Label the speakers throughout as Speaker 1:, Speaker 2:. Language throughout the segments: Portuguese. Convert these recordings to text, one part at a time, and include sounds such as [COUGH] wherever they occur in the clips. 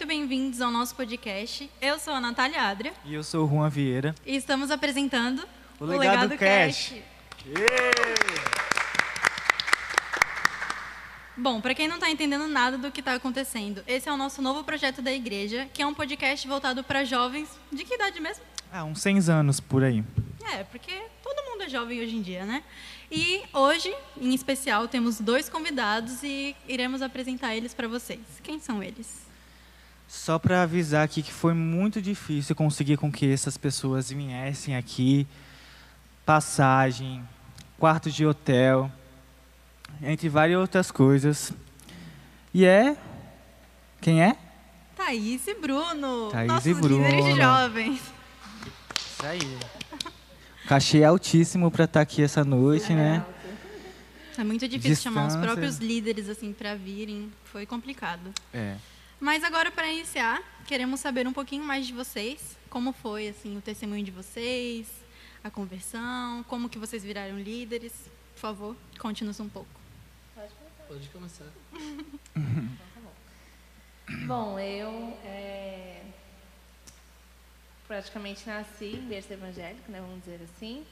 Speaker 1: muito bem-vindos ao nosso podcast. Eu sou a Natália Adria.
Speaker 2: E eu sou o Juan Vieira.
Speaker 1: E estamos apresentando
Speaker 2: o, o Legado, Legado Cash. Cash.
Speaker 1: Bom, para quem não está entendendo nada do que está acontecendo, esse é o nosso novo projeto da igreja, que é um podcast voltado para jovens. De que idade mesmo?
Speaker 2: Ah, uns 100 anos por aí.
Speaker 1: É, porque todo mundo é jovem hoje em dia, né? E hoje, em especial, temos dois convidados e iremos apresentar eles para vocês. Quem são eles?
Speaker 2: Só para avisar aqui que foi muito difícil conseguir com que essas pessoas viessem aqui. Passagem, quarto de hotel, entre várias outras coisas. E é. Quem é?
Speaker 1: Thaís e Bruno.
Speaker 2: Thaís
Speaker 1: nossos
Speaker 2: e Bruno.
Speaker 1: líderes jovens.
Speaker 2: Isso aí. Cachê altíssimo para estar tá aqui essa noite, é né?
Speaker 1: É muito difícil Distância. chamar os próprios líderes assim para virem. Foi complicado.
Speaker 2: É.
Speaker 1: Mas agora para iniciar, queremos saber um pouquinho mais de vocês. Como foi assim o testemunho de vocês, a conversão, como que vocês viraram líderes? Por favor, conte-nos um pouco.
Speaker 3: Pode começar. Pode
Speaker 4: começar. [LAUGHS] bom, eu é, praticamente nasci em berço evangélico, né, vamos dizer assim.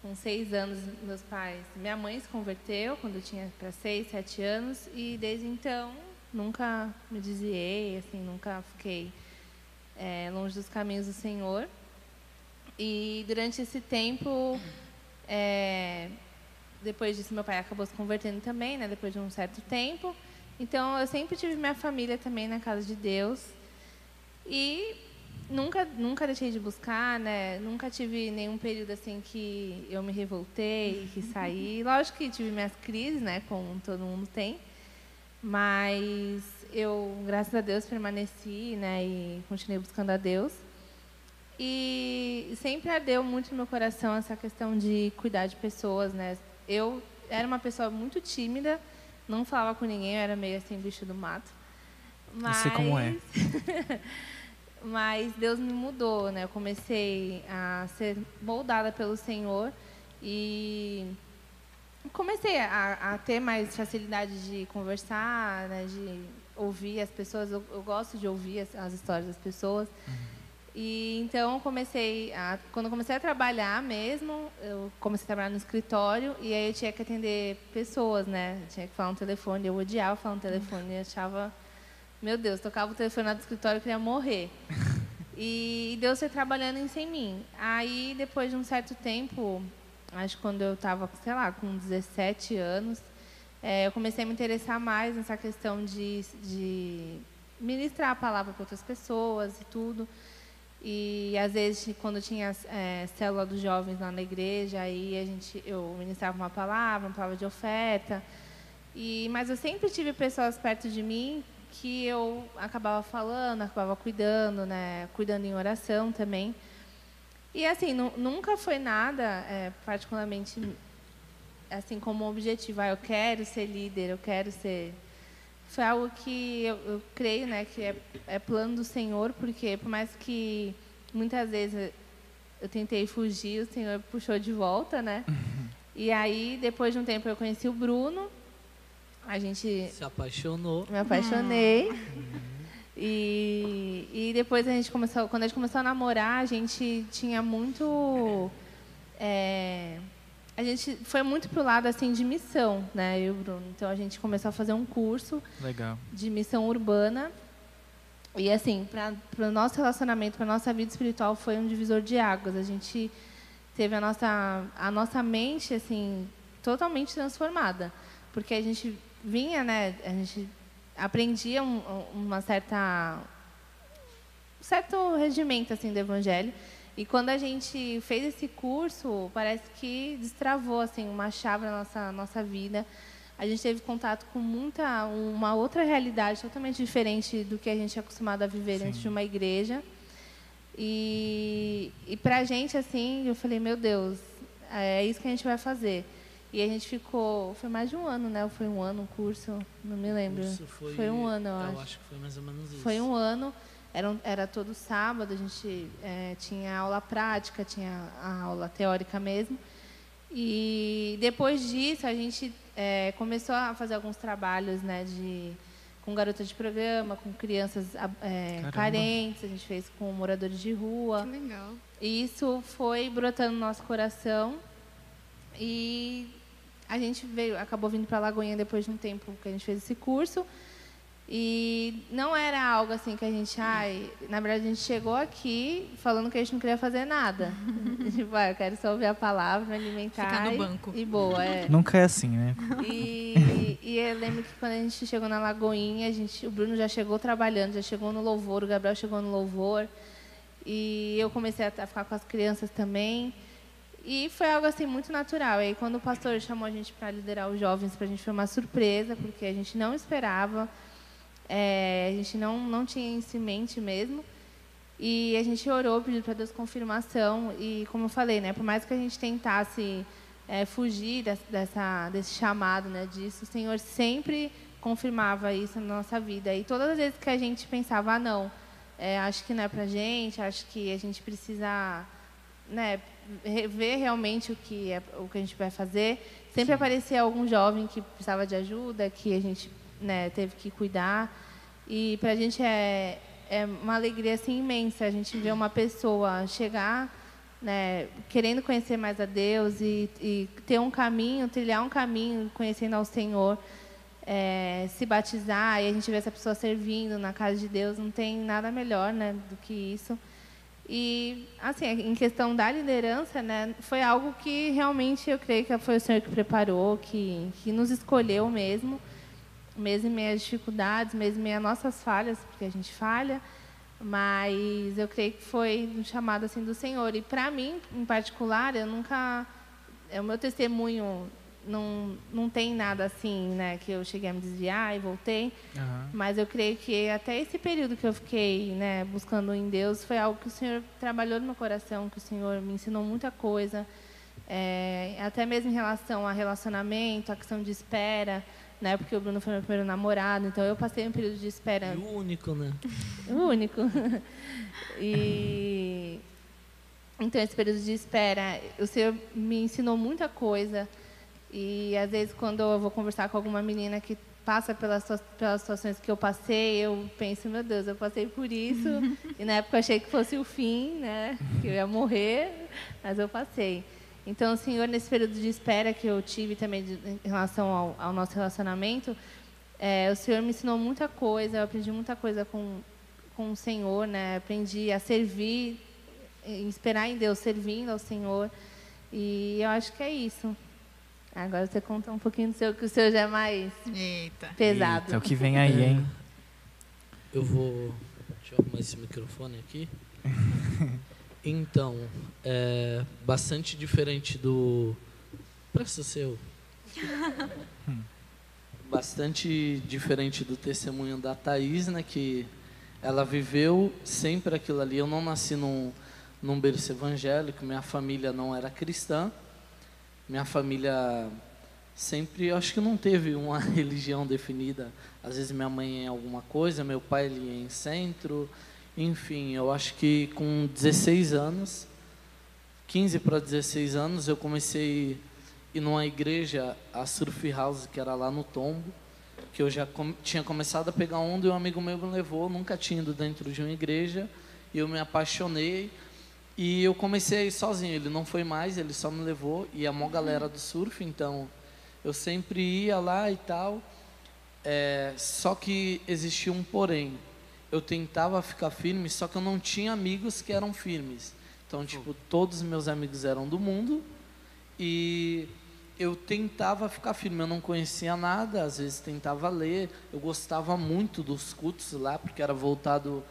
Speaker 4: Com seis anos, meus pais, minha mãe se converteu quando eu tinha para seis, sete anos e desde então nunca me desviei, assim, nunca fiquei é, longe dos caminhos do Senhor. E durante esse tempo, é, depois disso, meu pai acabou se convertendo também, né, depois de um certo tempo. Então, eu sempre tive minha família também na casa de Deus. E nunca nunca deixei de buscar, né? Nunca tive nenhum período assim que eu me revoltei, que saí. [LAUGHS] Lógico que tive minhas crises, né, como todo mundo tem. Mas eu, graças a Deus, permaneci, né, e continuei buscando a Deus. E sempre ardeu muito no meu coração essa questão de cuidar de pessoas, né? Eu era uma pessoa muito tímida, não falava com ninguém, eu era meio assim bicho do mato.
Speaker 2: Mas... sei como é. [LAUGHS]
Speaker 4: mas Deus me mudou, né? Eu comecei a ser moldada pelo Senhor e comecei a, a ter mais facilidade de conversar, né? de ouvir as pessoas. Eu, eu gosto de ouvir as, as histórias das pessoas. Uhum. E então comecei a, quando comecei a trabalhar mesmo, eu comecei a trabalhar no escritório e aí eu tinha que atender pessoas, né? Eu tinha que falar um telefone, eu odiava falar um telefone, eu achava meu Deus, tocava o telefone do escritório, eu queria morrer. [LAUGHS] E Deus foi trabalhando em mim. Aí, depois de um certo tempo, acho que quando eu estava, sei lá, com 17 anos, é, eu comecei a me interessar mais nessa questão de, de ministrar a palavra para outras pessoas e tudo. E às vezes, quando tinha é, célula dos jovens lá na igreja, aí a gente, eu ministrava uma palavra, uma palavra de oferta. E, mas eu sempre tive pessoas perto de mim que eu acabava falando, acabava cuidando, né? Cuidando em oração também. E assim, nunca foi nada, é, particularmente, assim como objetivo. Ah, eu quero ser líder, eu quero ser. Foi algo que eu, eu creio, né, que é, é plano do Senhor, porque por mais que muitas vezes eu tentei fugir, o Senhor puxou de volta, né? [LAUGHS] E aí, depois de um tempo, eu conheci o Bruno a gente.
Speaker 3: Se apaixonou.
Speaker 4: Me apaixonei. Uhum. E, e depois a gente começou. Quando a gente começou a namorar, a gente tinha muito. É, a gente foi muito pro lado assim de missão, né, eu e o Bruno. Então a gente começou a fazer um curso
Speaker 2: Legal.
Speaker 4: de missão urbana. E assim, para o nosso relacionamento, para nossa vida espiritual, foi um divisor de águas. A gente teve a nossa a nossa mente assim totalmente transformada, porque a gente vinha, né, a gente aprendia um, uma certa um certo regimento assim do evangelho. E quando a gente fez esse curso, parece que destravou assim uma chave na nossa nossa vida. A gente teve contato com muita uma outra realidade totalmente diferente do que a gente é acostumado a viver Sim. dentro de uma igreja. E, e para a gente assim, eu falei, meu Deus, é isso que a gente vai fazer. E a gente ficou. Foi mais de um ano, né? Ou foi um ano um curso? Não me lembro.
Speaker 3: Foi,
Speaker 4: foi, um ano, eu, eu
Speaker 3: acho. acho que foi mais ou menos isso.
Speaker 4: Foi um ano. Era, era todo sábado, a gente é, tinha aula prática, tinha a aula teórica mesmo. E depois disso, a gente é, começou a fazer alguns trabalhos né, de com garotas de programa, com crianças é, carentes, a gente fez com moradores de rua.
Speaker 1: Que legal.
Speaker 4: E isso foi brotando no nosso coração. E a gente veio, acabou vindo para Lagoinha depois de um tempo que a gente fez esse curso. E não era algo assim que a gente, ai, na verdade a gente chegou aqui falando que a gente não queria fazer nada. [LAUGHS] tipo, ah, eu quero só ouvir a palavra, me alimentar.
Speaker 1: Ficar no banco.
Speaker 4: E boa, é.
Speaker 2: Nunca é assim, né?
Speaker 4: E, e eu lembro que quando a gente chegou na Lagoinha, a gente, o Bruno já chegou trabalhando, já chegou no louvor, o Gabriel chegou no louvor. E eu comecei a ficar com as crianças também. E foi algo assim muito natural. E aí, quando o pastor chamou a gente para liderar os jovens, para a gente foi uma surpresa, porque a gente não esperava. É, a gente não, não tinha isso em mente mesmo. E a gente orou, pediu para Deus confirmação. E, como eu falei, né, por mais que a gente tentasse é, fugir dessa, desse chamado, né, disso, o Senhor sempre confirmava isso na nossa vida. E todas as vezes que a gente pensava, ah, não, é, acho que não é para gente, acho que a gente precisa né, ver realmente o que, é, o que a gente vai fazer, sempre Sim. aparecia algum jovem que precisava de ajuda, que a gente né, teve que cuidar. E para a gente é, é uma alegria assim, imensa a gente ver uma pessoa chegar né, querendo conhecer mais a Deus e, e, ter um caminho, trilhar um caminho, conhecendo ao Senhor, é, se batizar e a gente vê essa pessoa servindo na casa de Deus, não tem nada melhor né, do que isso. E, assim, em questão da liderança, né, foi algo que realmente eu creio que foi o Senhor que preparou, que, que nos escolheu mesmo mesmo em meio às dificuldades, mesmo em meio às nossas falhas, porque a gente falha, mas eu creio que foi um chamado assim do Senhor. E para mim, em particular, eu nunca, é, o meu testemunho não não tem nada assim, né, que eu cheguei a me desviar e voltei. Uhum. Mas eu creio que até esse período que eu fiquei, né, buscando em Deus, foi algo que o Senhor trabalhou no meu coração, que o Senhor me ensinou muita coisa. É, até mesmo em relação a relacionamento, a questão de espera, né? Porque o Bruno foi meu primeiro namorado, então eu passei um período de espera.
Speaker 3: E o único, né? [LAUGHS]
Speaker 4: O único. [LAUGHS] e então esse período de espera, o Senhor me ensinou muita coisa. E às vezes quando eu vou conversar com alguma menina que passa pelas, pelas situações que eu passei, eu penso, meu Deus, eu passei por isso. [LAUGHS] e na época eu achei que fosse o fim, né? Que eu ia morrer, mas eu passei. Então, o Senhor, nesse período de espera que eu tive também de, em relação ao, ao nosso relacionamento, é, o Senhor me ensinou muita coisa, eu aprendi muita coisa com, com o Senhor, né? Aprendi a servir, esperar em Deus, servindo ao Senhor. E eu acho que é isso. Agora você conta um pouquinho do seu, que o seu já é mais
Speaker 1: Eita.
Speaker 4: pesado.
Speaker 2: É o que vem aí, hein? [LAUGHS]
Speaker 3: Eu vou. Deixa eu arrumar esse microfone aqui. [LAUGHS] Então, é bastante diferente do. Presta seu. [LAUGHS] bastante diferente do testemunho da Thaís, né? Que ela viveu sempre aquilo ali. Eu não nasci num, num berço evangélico, minha família não era cristã. Minha família sempre, acho que não teve uma [LAUGHS] religião definida. Às vezes minha mãe é alguma coisa, meu pai ele é em centro, enfim, eu acho que com 16 anos, 15 para 16 anos, eu comecei a ir numa igreja, a Surf House, que era lá no Tombo, que eu já com, tinha começado a pegar onda e um amigo meu me levou, nunca tinha ido dentro de uma igreja, e eu me apaixonei e eu comecei a ir sozinho, ele não foi mais, ele só me levou, e a maior galera do surf, então eu sempre ia lá e tal, é, só que existia um porém, eu tentava ficar firme, só que eu não tinha amigos que eram firmes. Então, tipo, todos os meus amigos eram do mundo e eu tentava ficar firme. Eu não conhecia nada, às vezes tentava ler. Eu gostava muito dos cultos lá, porque era voltado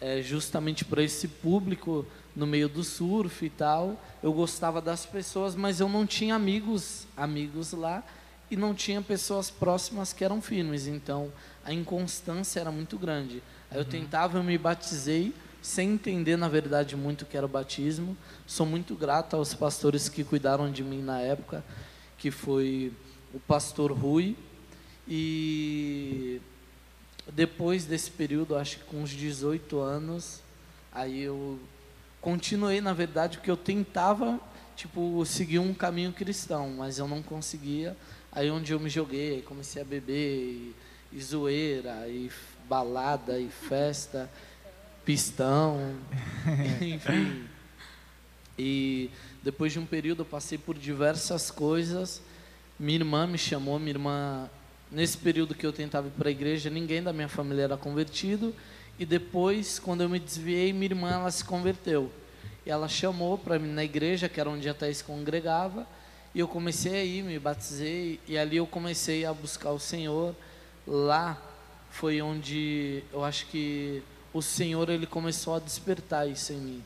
Speaker 3: é, justamente para esse público no meio do surf e tal. Eu gostava das pessoas, mas eu não tinha amigos, amigos lá e não tinha pessoas próximas que eram firmes. Então, a inconstância era muito grande. Aí eu tentava, eu me batizei, sem entender, na verdade, muito o que era o batismo. Sou muito grato aos pastores que cuidaram de mim na época, que foi o pastor Rui. E depois desse período, acho que com uns 18 anos, aí eu continuei, na verdade, porque eu tentava, tipo, seguir um caminho cristão, mas eu não conseguia. Aí onde eu me joguei, comecei a beber e e zoeira, e balada, e festa, pistão, [LAUGHS] enfim. E depois de um período eu passei por diversas coisas. Minha irmã me chamou, minha irmã, nesse período que eu tentava ir para a igreja, ninguém da minha família era convertido. E depois, quando eu me desviei, minha irmã ela se converteu. E ela chamou para mim na igreja, que era onde a Thais congregava, e eu comecei a ir, me batizei, e ali eu comecei a buscar o Senhor. Lá foi onde eu acho que o Senhor ele começou a despertar isso em mim.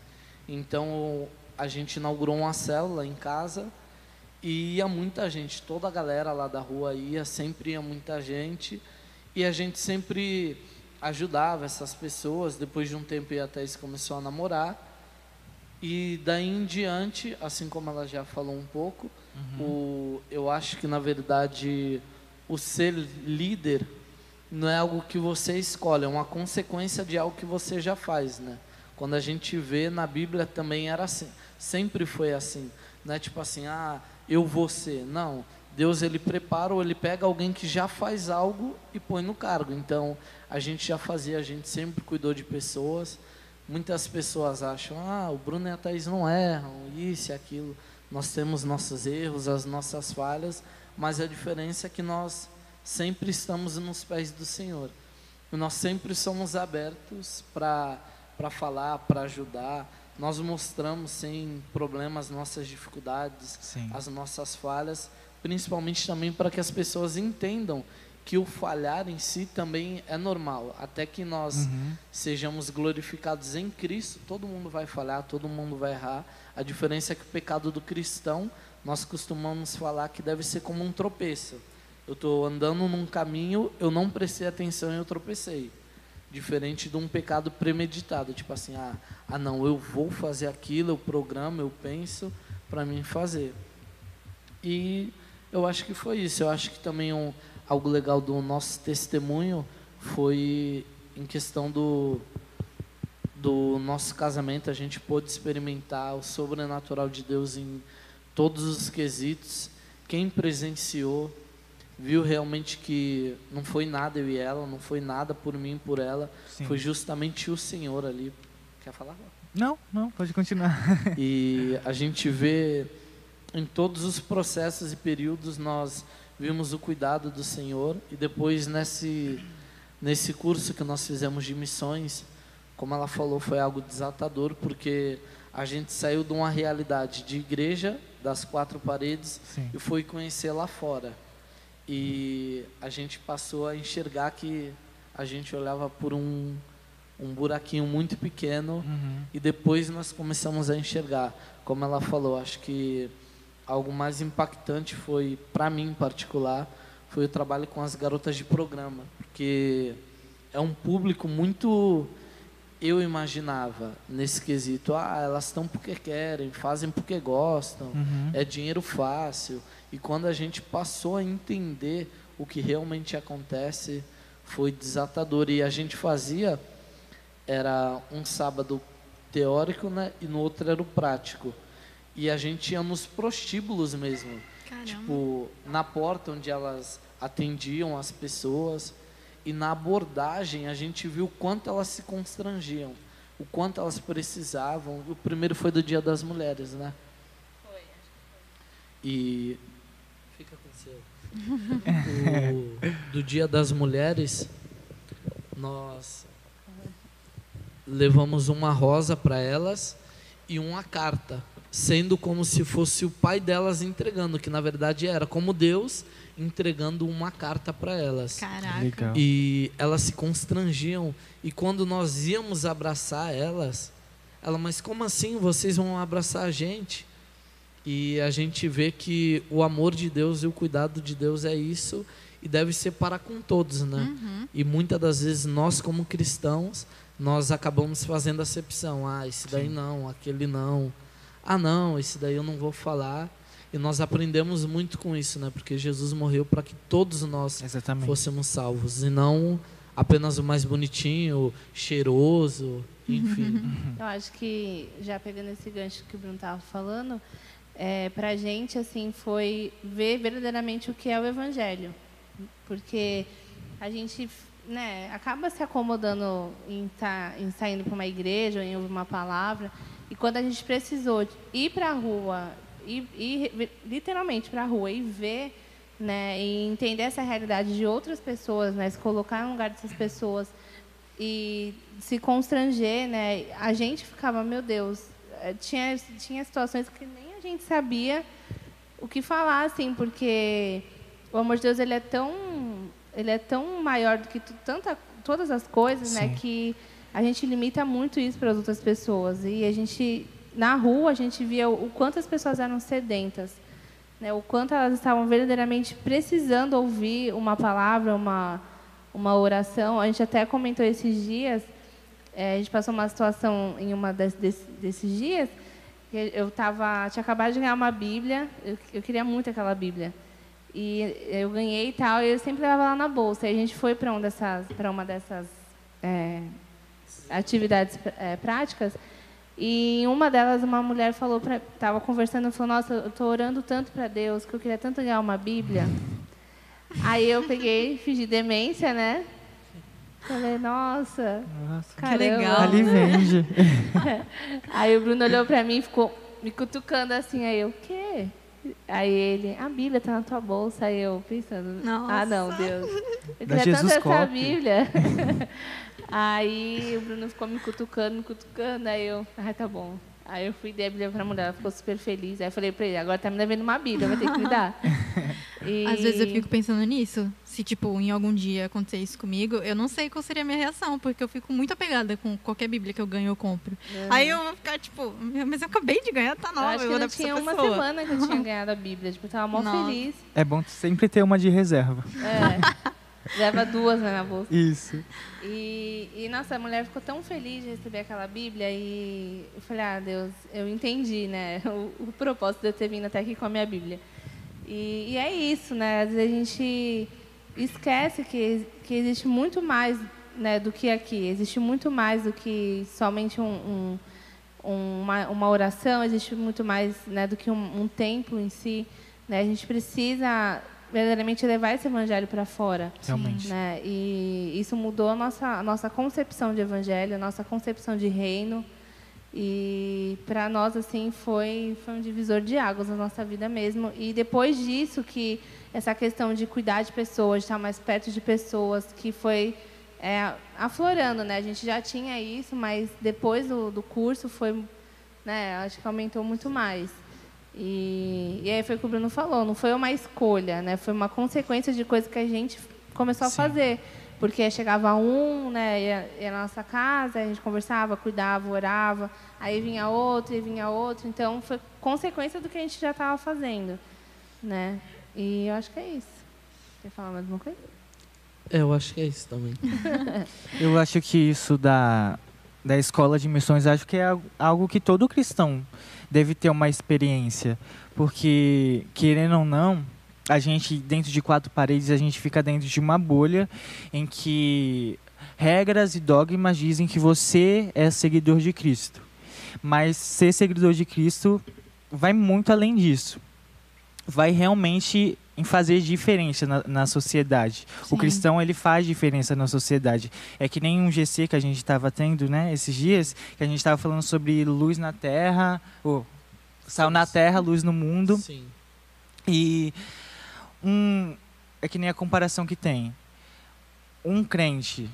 Speaker 3: Então a gente inaugurou uma célula em casa e ia muita gente, toda a galera lá da rua ia, sempre ia muita gente e a gente sempre ajudava essas pessoas. Depois de um tempo, a Thais começou a namorar e daí em diante, assim como ela já falou um pouco, uhum. o, eu acho que na verdade o ser líder não é algo que você escolhe, é uma consequência de algo que você já faz, né? Quando a gente vê na Bíblia também era assim, sempre foi assim, não é tipo assim, ah, eu vou ser, não. Deus ele prepara ou ele pega alguém que já faz algo e põe no cargo. Então, a gente já fazia, a gente sempre cuidou de pessoas. Muitas pessoas acham, ah, o Bruno e a Thaís não erram, isso e aquilo. Nós temos nossos erros, as nossas falhas, mas a diferença é que nós sempre estamos nos pés do Senhor. E nós sempre somos abertos para falar, para ajudar. Nós mostramos sem problemas nossas dificuldades, Sim. as nossas falhas, principalmente também para que as pessoas entendam que o falhar em si também é normal. Até que nós uhum. sejamos glorificados em Cristo, todo mundo vai falhar, todo mundo vai errar. A diferença é que o pecado do cristão, nós costumamos falar que deve ser como um tropeço. Eu estou andando num caminho, eu não prestei atenção e eu tropecei. Diferente de um pecado premeditado, tipo assim, ah, ah não, eu vou fazer aquilo, eu programo, eu penso para mim fazer. E eu acho que foi isso. Eu acho que também um, algo legal do nosso testemunho foi em questão do, do nosso casamento, a gente pôde experimentar o sobrenatural de Deus em todos os quesitos. Quem presenciou viu realmente que não foi nada eu e ela, não foi nada por mim por ela, Sim. foi justamente o Senhor ali. Quer falar?
Speaker 2: Não, não, pode continuar.
Speaker 3: e a gente vê em todos os processos e períodos nós vimos o cuidado do Senhor e depois nesse nesse curso que nós fizemos de missões, como ela falou, foi algo desatador porque a gente saiu de uma realidade de igreja das quatro paredes Sim. e foi conhecer lá fora. E a gente passou a enxergar que a gente olhava por um um buraquinho muito pequeno uhum. e depois nós começamos a enxergar, como ela falou, acho que algo mais impactante foi, para mim em particular, foi o trabalho com as garotas de programa, porque é um público muito eu imaginava nesse quesito, ah, elas estão porque querem, fazem porque gostam, uhum. é dinheiro fácil. E quando a gente passou a entender o que realmente acontece, foi desatador. E a gente fazia, era um sábado teórico, né, e no outro era o prático. E a gente ia nos prostíbulos mesmo. Caramba. Tipo, na porta onde elas atendiam as pessoas. E na abordagem a gente viu o quanto elas se constrangiam, o quanto elas precisavam. O primeiro foi do Dia das Mulheres, né? Foi, acho que foi. E. Fica com o seu. do Dia das Mulheres, nós levamos uma rosa para elas e uma carta sendo como se fosse o pai delas entregando, que na verdade era como Deus entregando uma carta para elas.
Speaker 1: Caraca. Legal.
Speaker 3: E elas se constrangiam e quando nós íamos abraçar elas, ela, mas como assim vocês vão abraçar a gente? E a gente vê que o amor de Deus e o cuidado de Deus é isso e deve ser para com todos, né? Uhum. E muitas das vezes nós como cristãos, nós acabamos fazendo acepção, ah, esse daí Sim. não, aquele não ah, não, esse daí eu não vou falar. E nós aprendemos muito com isso, né? Porque Jesus morreu para que todos nós Exatamente. fôssemos salvos e não apenas o mais bonitinho, cheiroso, enfim. [LAUGHS]
Speaker 4: Eu acho que já pegando esse gancho que o Bruno estava falando, é, para a gente assim foi ver verdadeiramente o que é o Evangelho, porque a gente né, acaba se acomodando em, tá, em saindo para uma igreja ou em ouvir uma palavra. E quando a gente precisou ir para a rua, ir, ir literalmente para a rua e ver né, e entender essa realidade de outras pessoas, né, se colocar no lugar dessas pessoas e se constranger, né, a gente ficava, meu Deus, eh, tinha, tinha situações que nem a gente sabia o que falar, assim, porque o amor de Deus ele é tão, ele é tão maior do que tanta, todas as coisas, né, Sim. né, que a gente limita muito isso para as outras pessoas e a gente na rua a gente via o quanto as pessoas eram sedentas né, o quanto elas estavam verdadeiramente precisando ouvir uma palavra, uma, uma oração. A gente até comentou esses dias, é, a gente passou uma situação em uma desses dias, que eu tava, tinha acabado de ganhar uma Bíblia, eu, eu queria muito aquela Bíblia. E eu ganhei e tal, e eu sempre levava lá na bolsa. E a gente foi para um dessas, uma dessas é, atividades é, práticas, e em uma delas, uma mulher falou, estava conversando, falou, nossa, eu estou orando tanto para Deus, que eu queria tanto ganhar uma Bíblia. Aí eu peguei, de demência, né? Falei, nossa, nossa caramba. que legal.
Speaker 2: Ali vende. [LAUGHS]
Speaker 4: aí o Bruno olhou para mim e ficou me cutucando assim, aí eu, o quê? Aí ele, a Bíblia está na tua bolsa. Aí eu pensando, nossa. ah não, Deus. Eu queria tanto essa Bíblia. [LAUGHS] Aí o Bruno ficou me cutucando, me cutucando, aí eu, ah, tá bom. Aí eu fui dar a Bíblia pra mulher, ela ficou super feliz. Aí eu falei pra ele, agora tá me devendo uma Bíblia, vai ter que me dar. [LAUGHS]
Speaker 1: E... Às vezes eu fico pensando nisso. Se, tipo, em algum dia acontecer isso comigo, eu não sei qual seria a minha reação, porque eu fico muito apegada com qualquer Bíblia que eu ganho ou compro. Uhum. Aí eu vou ficar, tipo, mas eu acabei de ganhar, tá nova. Eu
Speaker 4: acho que eu não tinha uma pessoa. semana que eu tinha [LAUGHS] ganhado a Bíblia, tipo, eu tava mó Nossa. feliz.
Speaker 2: É bom sempre ter uma de reserva.
Speaker 4: É. [LAUGHS] Leva duas né, na bolsa.
Speaker 2: Isso.
Speaker 4: E, e, nossa, a mulher ficou tão feliz de receber aquela Bíblia e eu falei, ah, Deus, eu entendi, né, [LAUGHS] o, o propósito de eu ter vindo até aqui com a minha Bíblia. E, e, é isso, né, às vezes a gente esquece que, que existe muito mais né, do que aqui, existe muito mais do que somente um, um, uma, uma oração, existe muito mais né, do que um, um templo em si. Né, a gente precisa verdadeiramente levar esse evangelho para fora.
Speaker 2: Realmente.
Speaker 4: Né? E isso mudou a nossa, a nossa concepção de evangelho, a nossa concepção de reino. E para nós assim foi foi um divisor de águas na nossa vida mesmo. E depois disso que essa questão de cuidar de pessoas, de estar mais perto de pessoas, que foi é, aflorando, né? A gente já tinha isso, mas depois do, do curso foi, né? Acho que aumentou muito mais. E, e aí foi o que o Bruno falou, não foi uma escolha, né? Foi uma consequência de coisas que a gente começou a Sim. fazer. Porque chegava um, né, ia, ia na nossa casa, a gente conversava, cuidava, orava, aí vinha outro, e vinha outro. Então, foi consequência do que a gente já estava fazendo, né? E eu acho que é isso. Quer falar mais alguma coisa?
Speaker 3: É, eu acho que é isso também. [LAUGHS]
Speaker 2: eu acho que isso da, da escola de missões, acho que é algo que todo cristão deve ter uma experiência, porque querendo ou não, a gente dentro de quatro paredes a gente fica dentro de uma bolha em que regras e dogmas dizem que você é seguidor de Cristo. Mas ser seguidor de Cristo vai muito além disso. Vai realmente em fazer diferença na, na sociedade. Sim. O cristão ele faz diferença na sociedade. É que nem um GC que a gente estava tendo, né, esses dias, que a gente estava falando sobre luz na Terra, ou sal na Terra, luz no mundo.
Speaker 3: Sim.
Speaker 2: E um é que nem a comparação que tem. Um crente,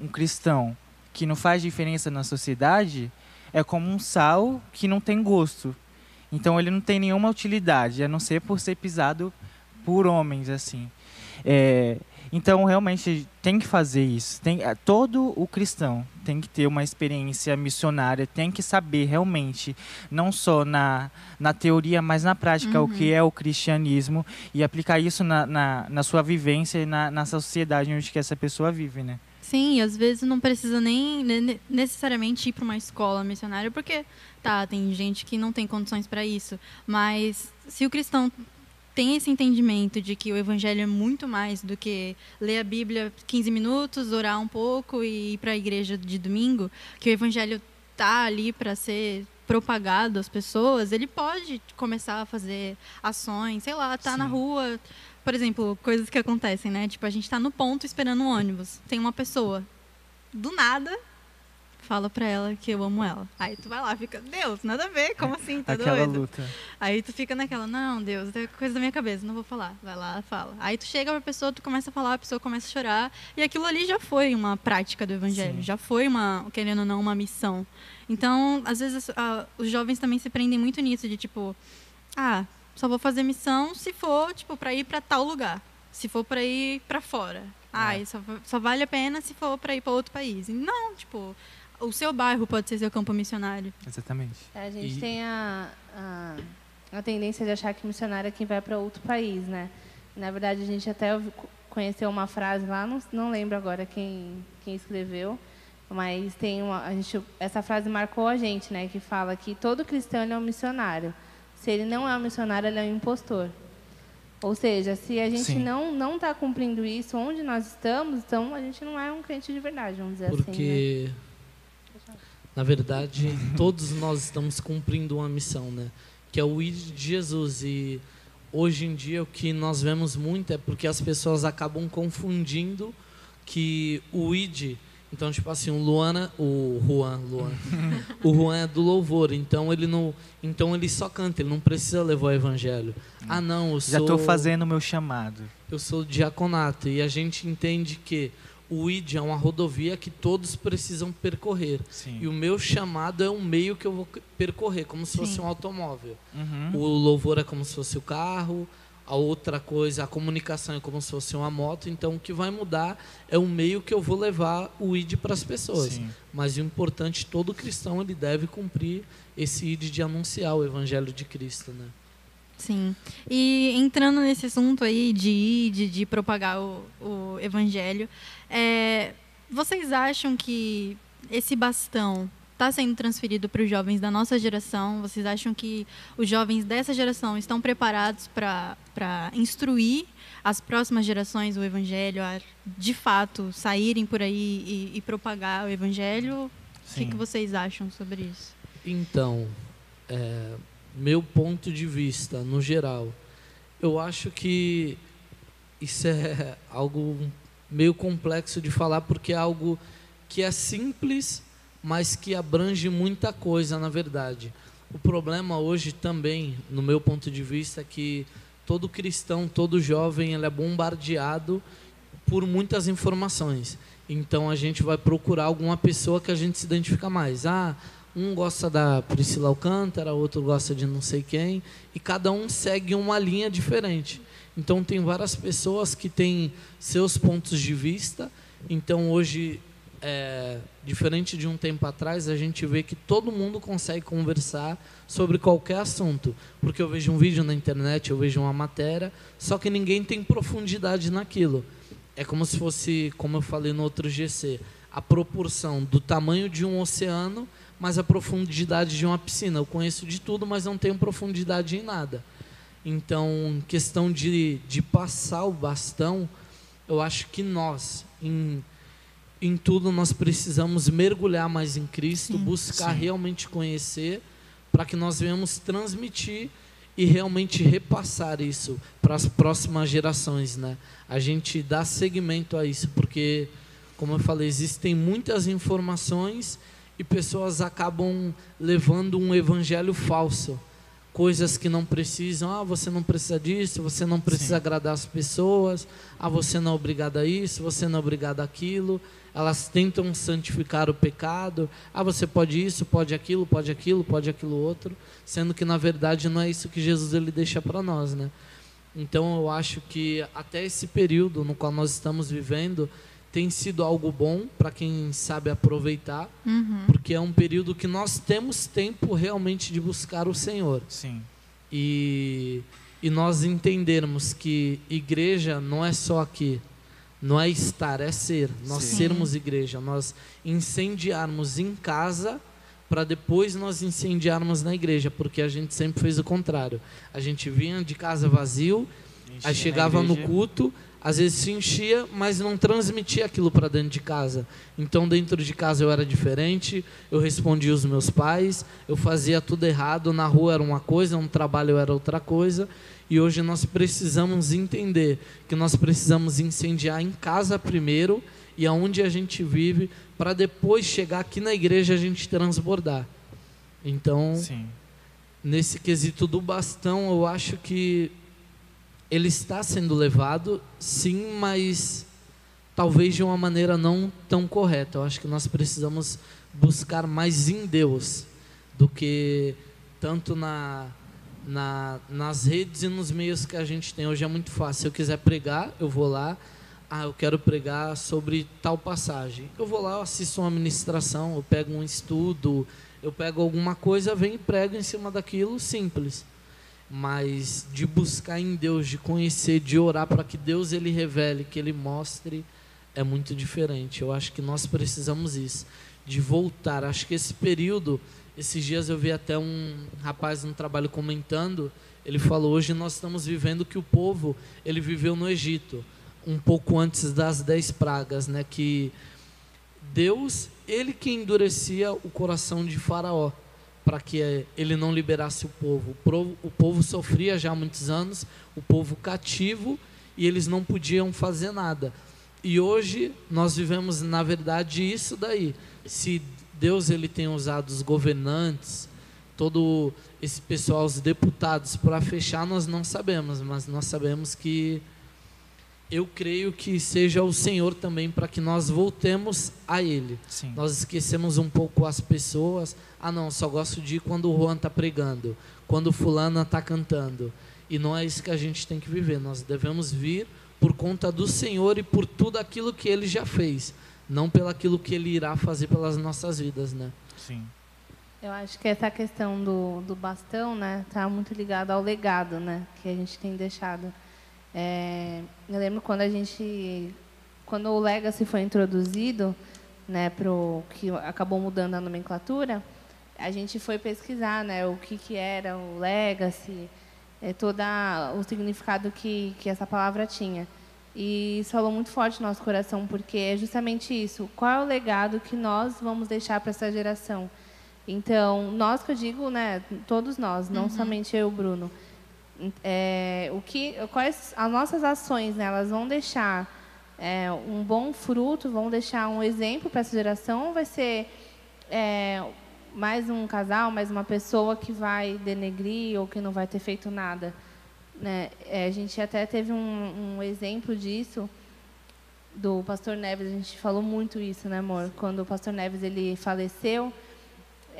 Speaker 2: um cristão que não faz diferença na sociedade é como um sal que não tem gosto. Então ele não tem nenhuma utilidade, a não ser por ser pisado por homens assim. É, então realmente tem que fazer isso. Tem, é, todo o cristão tem que ter uma experiência missionária, tem que saber realmente, não só na, na teoria, mas na prática, uhum. o que é o cristianismo e aplicar isso na, na, na sua vivência e na, na sociedade onde que essa pessoa vive, né?
Speaker 1: Sim, às vezes não precisa nem necessariamente ir para uma escola missionária, porque tá, tem gente que não tem condições para isso, mas se o cristão tem esse entendimento de que o evangelho é muito mais do que ler a Bíblia 15 minutos, orar um pouco e ir para a igreja de domingo, que o evangelho tá ali para ser propagado às pessoas, ele pode começar a fazer ações, sei lá, tá Sim. na rua por exemplo, coisas que acontecem, né? Tipo, a gente tá no ponto esperando um ônibus. Tem uma pessoa. Do nada, fala pra ela que eu amo ela. Aí tu vai lá, fica, Deus, nada a ver, como assim? Tá
Speaker 2: Aquela
Speaker 1: doido?
Speaker 2: luta.
Speaker 1: Aí tu fica naquela, não, Deus, é coisa da minha cabeça, não vou falar. Vai lá, fala. Aí tu chega pra pessoa, tu começa a falar, a pessoa começa a chorar. E aquilo ali já foi uma prática do evangelho,
Speaker 2: Sim.
Speaker 1: já foi uma, querendo ou não, uma missão. Então, às vezes, ah, os jovens também se prendem muito nisso, de tipo, ah, só vou fazer missão se for, tipo, pra ir pra tal lugar. Se for pra ir pra fora. Ah,
Speaker 2: É.
Speaker 1: só, só vale a pena se for pra ir pra outro país. Não, tipo, o seu bairro pode ser seu campo missionário.
Speaker 2: Exatamente.
Speaker 4: A gente
Speaker 3: E-
Speaker 4: tem a, a, a tendência de achar que missionário é quem vai para outro país, né? Na verdade, a gente até ouvi- conheceu uma frase lá, não, não lembro agora quem, quem escreveu, mas tem uma, a gente, essa frase marcou a gente, né? Que fala que todo cristão é um missionário. Se ele não é um missionário, ele é um impostor. Ou seja, se a gente
Speaker 2: Sim.
Speaker 4: não não está cumprindo isso onde nós estamos, então a gente não é um crente de verdade, vamos dizer assim. Né?
Speaker 3: Na verdade, todos nós estamos cumprindo uma missão, né? Que é o ID de Jesus. E hoje em dia o que nós vemos muito é porque as pessoas acabam confundindo que o ID. Então, tipo assim, o Luana, o Juan, Luan, o Juan é do louvor, então ele não, então ele só canta, ele não precisa levar o evangelho. Ah, não, eu
Speaker 2: Já
Speaker 3: sou
Speaker 2: estou fazendo o meu chamado.
Speaker 3: eu sou diaconato e a gente entende que o ID é uma rodovia que todos precisam percorrer.
Speaker 2: Sim.
Speaker 3: E o meu chamado é um meio que eu vou percorrer, como se fosse
Speaker 1: Sim.
Speaker 3: um automóvel.
Speaker 2: Uhum.
Speaker 3: O louvor é como se fosse o carro, a outra coisa, a comunicação é como se fosse uma moto. Então, o que vai mudar é o meio que eu vou levar o ID para as pessoas.
Speaker 2: Sim.
Speaker 3: Mas o importante, todo cristão ele deve cumprir esse ID de anunciar o evangelho de Cristo, né?
Speaker 1: Sim. E entrando nesse assunto aí de ir, de, de propagar o, o evangelho, é, vocês acham que esse bastão está sendo transferido para os jovens da nossa geração? Vocês acham que os jovens dessa geração estão preparados para instruir as próximas gerações o evangelho, a de fato saírem por aí e, e propagar o evangelho? O que, que vocês acham sobre isso?
Speaker 3: Então, é, meu ponto de vista, no geral, eu acho que isso é [LAUGHS] algo meio complexo de falar, porque é algo que é simples, mas que abrange muita coisa, na verdade. O problema hoje também, no meu ponto de vista, é que todo cristão, todo jovem, ele é bombardeado por muitas informações. Então a gente vai procurar alguma pessoa que a gente se identifica mais. Ah, um gosta da Priscila Alcântara, outro gosta de não sei quem, e cada um segue uma linha diferente. Então tem várias pessoas que têm seus pontos de vista. Então hoje, é, diferente de um tempo atrás, a gente vê que todo mundo consegue conversar sobre qualquer assunto. Porque eu vejo um vídeo na internet, eu vejo uma matéria, só que ninguém tem profundidade naquilo. É como se fosse, como eu falei no outro GC, a proporção do tamanho de um oceano, mas a profundidade de uma piscina. Eu conheço de tudo, mas não tenho profundidade em nada. Então, questão de, de passar o bastão, eu acho que nós, em, em tudo, nós precisamos mergulhar mais em Cristo,
Speaker 1: Sim.
Speaker 3: buscar
Speaker 2: Sim.
Speaker 3: realmente conhecer, para que nós venhamos transmitir e realmente repassar isso para as próximas gerações, né? A gente dá seguimento a isso, porque, como eu falei, existem muitas informações e pessoas acabam levando um evangelho falso. Coisas que não precisam, ah, você não precisa disso, você não precisa
Speaker 2: Sim.
Speaker 3: agradar as pessoas, ah, você não é obrigado a isso, você não é obrigado àquilo. Elas tentam santificar o pecado, ah, você pode isso, pode aquilo, pode aquilo, pode aquilo outro, sendo que na verdade não é isso que Jesus ele deixa para nós, né? Então eu acho que até esse período no qual nós estamos vivendo tem sido algo bom para quem sabe aproveitar,
Speaker 1: Uhum.
Speaker 3: porque é um período que nós temos tempo realmente de buscar o Senhor.
Speaker 2: Sim.
Speaker 3: E, e nós entendermos que igreja não é só aqui, não é estar, é ser. Nós
Speaker 2: Sim.
Speaker 3: sermos igreja, nós incendiarmos em casa para depois nós incendiarmos na igreja, porque a gente sempre fez o contrário. A gente vinha de casa vazio Aí chegava no culto, às vezes se enchia, mas não transmitia aquilo para dentro de casa. Então, dentro de casa eu era diferente, eu respondia os meus pais, eu fazia tudo errado, na rua era uma coisa, no trabalho era outra coisa. E hoje nós precisamos entender que nós precisamos incendiar em casa primeiro e aonde a gente vive, para depois chegar aqui na igreja a gente transbordar. Então,
Speaker 2: Sim.
Speaker 3: nesse quesito do bastão, eu acho que ele está sendo levado, sim, mas talvez de uma maneira não tão correta. Eu acho que nós precisamos buscar mais em Deus do que tanto na, na, nas redes e nos meios que a gente tem. Hoje é muito fácil. Se eu quiser pregar, eu vou lá. Ah, eu quero pregar sobre tal passagem. Eu vou lá, eu assisto uma ministração, eu pego um estudo, eu pego alguma coisa, venho e prego em cima daquilo, simples. Mas de buscar em Deus, de conhecer, de orar para que Deus ele revele, que ele mostre, é muito diferente. Eu acho que nós precisamos isso, de voltar. Acho que esse período, esses dias eu vi até um rapaz no trabalho comentando, ele falou: hoje nós estamos vivendo que o povo ele viveu no Egito, um pouco antes das dez pragas, né? Que Deus, ele que endurecia o coração de Faraó para que ele não liberasse o povo. O povo. O povo sofria já há muitos anos, o povo cativo, e eles não podiam fazer nada. E hoje nós vivemos, na verdade, isso daí. Se Deus ele tem usado os governantes, todo esse pessoal, os deputados, para fechar, nós não sabemos, mas nós sabemos que eu creio que seja o Senhor também para que nós voltemos a Ele.
Speaker 2: Sim.
Speaker 3: Nós esquecemos um pouco as pessoas. Ah, não, só gosto de ir quando o Juan está pregando, quando o fulano está cantando. E não é isso que a gente tem que viver. Nós devemos vir por conta do Senhor e por tudo aquilo que Ele já fez, não pelo aquilo que Ele irá fazer pelas nossas vidas, né?
Speaker 2: Sim.
Speaker 4: Eu acho que essa questão do, do bastão, né, tá muito ligada ao legado, né, que a gente tem deixado. É, eu lembro quando a gente, quando o Legacy foi introduzido, né, pro que acabou mudando a nomenclatura, a gente foi pesquisar, né, o que que era o Legacy, é, toda o significado que que essa palavra tinha. E isso falou muito forte no nosso coração, porque é justamente isso. Qual é o legado que nós vamos deixar para essa geração? Então, nós que eu digo, né, todos nós, não somente eu Bruno. É, o que, quais as nossas ações, né, elas vão deixar é, um bom fruto, vão deixar um exemplo para essa geração, ou vai ser é, mais um casal, mais uma pessoa que vai denegrir ou que não vai ter feito nada? Né? É, a gente até teve um, um exemplo disso do pastor Neves, a gente falou muito isso, né, amor? Quando o pastor Neves ele faleceu,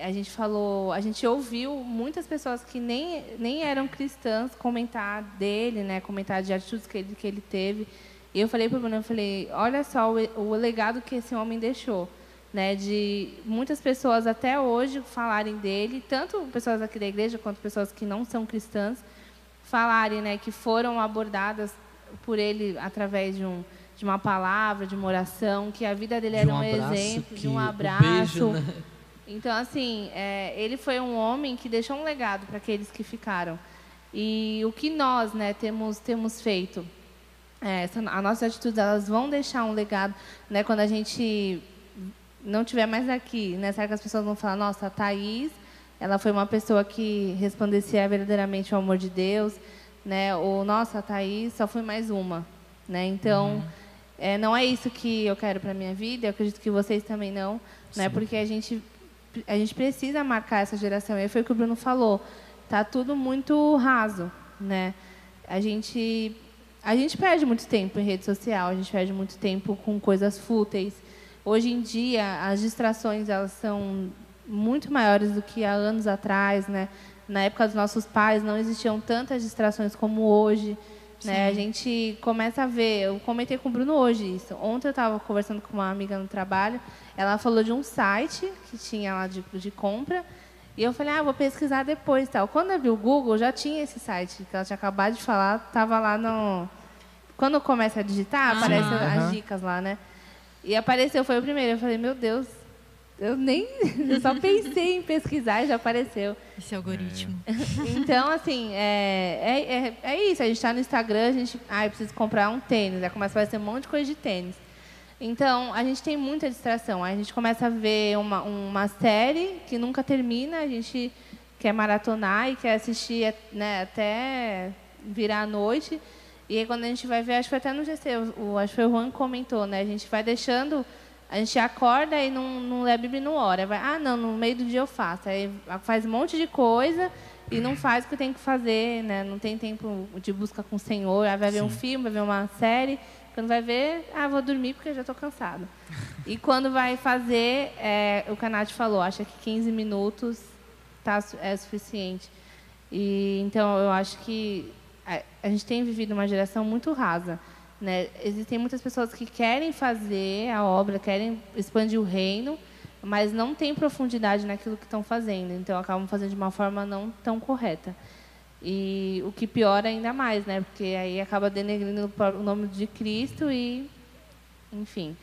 Speaker 4: a gente falou, a gente ouviu muitas pessoas que nem, nem eram cristãs comentar dele, né, comentar de atitudes que ele, que ele teve. E eu falei para o Bruno, eu falei, olha só o, o legado que esse homem deixou, né, de muitas pessoas até hoje falarem dele, tanto pessoas aqui da igreja quanto pessoas que não são cristãs, falarem, né, que foram abordadas por ele através de um de uma palavra, de uma oração, que a vida dele
Speaker 3: De
Speaker 4: era
Speaker 3: um
Speaker 4: um, exemplo, de um abraço.
Speaker 3: beijo, né?
Speaker 4: Então, assim, é, ele foi um homem que deixou um legado para aqueles que ficaram. E o que nós né, temos, temos feito? É, as nossas atitudes elas vão deixar um legado. Né, quando a gente não tiver mais aqui, né, será que as pessoas vão falar, nossa, a Thaís, ela foi uma pessoa que resplandecia verdadeiramente o amor de Deus, né? Ou, nossa, a Thaís só foi mais uma. Né? Então, é, não é isso que eu quero para a minha vida, eu acredito que vocês também não, né? porque a gente, a gente precisa marcar essa geração. E foi o que o Bruno falou, tá tudo muito raso. Né? A, gente, a gente perde muito tempo em rede social, a gente perde muito tempo com coisas fúteis. Hoje em dia, as distrações elas são muito maiores do que há anos atrás. Né? Na época dos nossos pais, não existiam tantas distrações como hoje. Né? A gente começa a ver, eu comentei com o Bruno hoje isso. Ontem eu estava conversando com uma amiga no trabalho, ela falou de um site que tinha lá de, de compra, e eu falei, ah, vou pesquisar depois tal. Quando eu vi o Google, já tinha esse site que ela tinha acabado de falar, estava lá no. Quando começa a digitar,
Speaker 1: Ah.
Speaker 4: aparecem
Speaker 2: Aham.
Speaker 4: as dicas lá, né? E apareceu, foi o primeiro. Eu falei, meu Deus, Eu nem. Eu [LAUGHS] só pensei em pesquisar e já apareceu.
Speaker 1: Esse algoritmo.
Speaker 4: Então, assim, é, é, é, é isso. A gente está no Instagram, a gente. Ah, eu preciso comprar um tênis. Aí começa a fazer um monte de coisa de tênis. Então, a gente tem muita distração. Aí a gente começa a ver uma, uma série que nunca termina, a gente quer maratonar e quer assistir né, até virar a noite. E aí, quando a gente vai ver, acho que foi até no GC, o, acho que foi o Juan que comentou, né? A gente vai deixando, a gente acorda e não, não lê a Bíblia no hora. Vai, ah, não, no meio do dia eu faço. Aí faz um monte de coisa e não faz o que tem que fazer, né? Não tem tempo de busca com o Senhor. Aí vai ver Sim. um filme, vai ver uma série. Quando vai ver, ah, vou dormir porque já estou cansado. [LAUGHS] E quando vai fazer, é, o Canate falou, acha que 15 minutos tá, é suficiente. E, então, eu acho que a, a gente tem vivido uma geração muito rasa. Né? Existem muitas pessoas que querem fazer a obra, querem expandir o reino, mas não tem profundidade naquilo que estão fazendo. Então, acabam fazendo de uma forma não tão correta. E o que piora ainda mais, né? Porque aí acaba denegrindo o nome de Cristo e, enfim.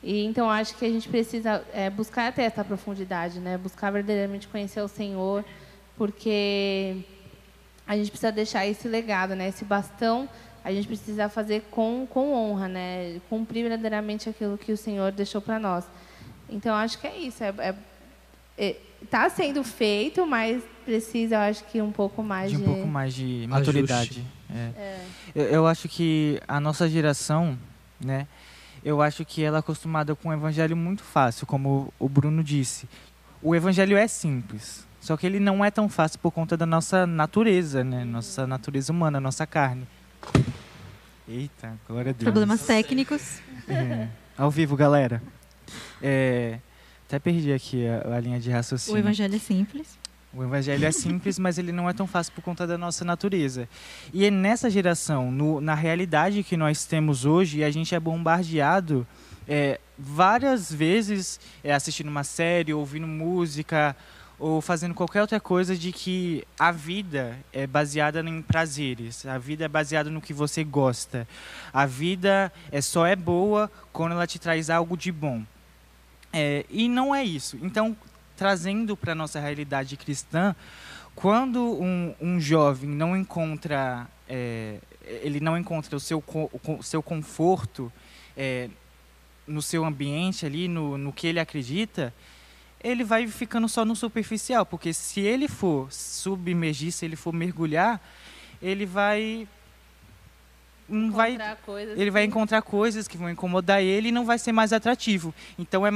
Speaker 4: E então acho que a gente precisa é, buscar até essa profundidade, né? Buscar verdadeiramente conhecer o Senhor, porque a gente precisa deixar esse legado, né? Esse bastão a gente precisa fazer com, com honra, né? Cumprir verdadeiramente aquilo que o Senhor deixou para nós. Então acho que é isso. Está é, é, tá sendo feito, mas precisa, eu acho que um pouco mais
Speaker 2: de,
Speaker 4: de...
Speaker 2: um pouco mais de maturidade. É. É. Eu, eu acho que a nossa geração, né? Eu acho que ela é acostumada com um evangelho muito fácil, como o Bruno disse. O evangelho é simples. Só que ele não é tão fácil por conta da nossa natureza, né? Nossa natureza humana, nossa carne. Eita, glória a Deus.
Speaker 1: Problemas técnicos.
Speaker 2: É, ao vivo, galera. É, até perdi aqui a, a, linha de raciocínio.
Speaker 1: O evangelho é simples.
Speaker 2: O evangelho é simples, mas ele não é tão fácil por conta da nossa natureza. E é nessa geração, no, na realidade que nós temos hoje, a gente é bombardeado é, várias vezes é, assistindo uma série, ouvindo música, ou fazendo qualquer outra coisa de que a vida é baseada em prazeres, a vida é baseada no que você gosta, a vida é só é boa quando ela te traz algo de bom. É, e não é isso. Então, trazendo para a nossa realidade cristã, quando um, um jovem não encontra, é, ele não encontra o seu, o seu conforto é, no seu ambiente ali, no, no que ele acredita, ele vai ficando só no superficial, porque se ele for submergir, se ele for mergulhar, ele vai não vai ele vai encontrar coisas que vão incomodar ele e não vai ser mais atrativo. Então é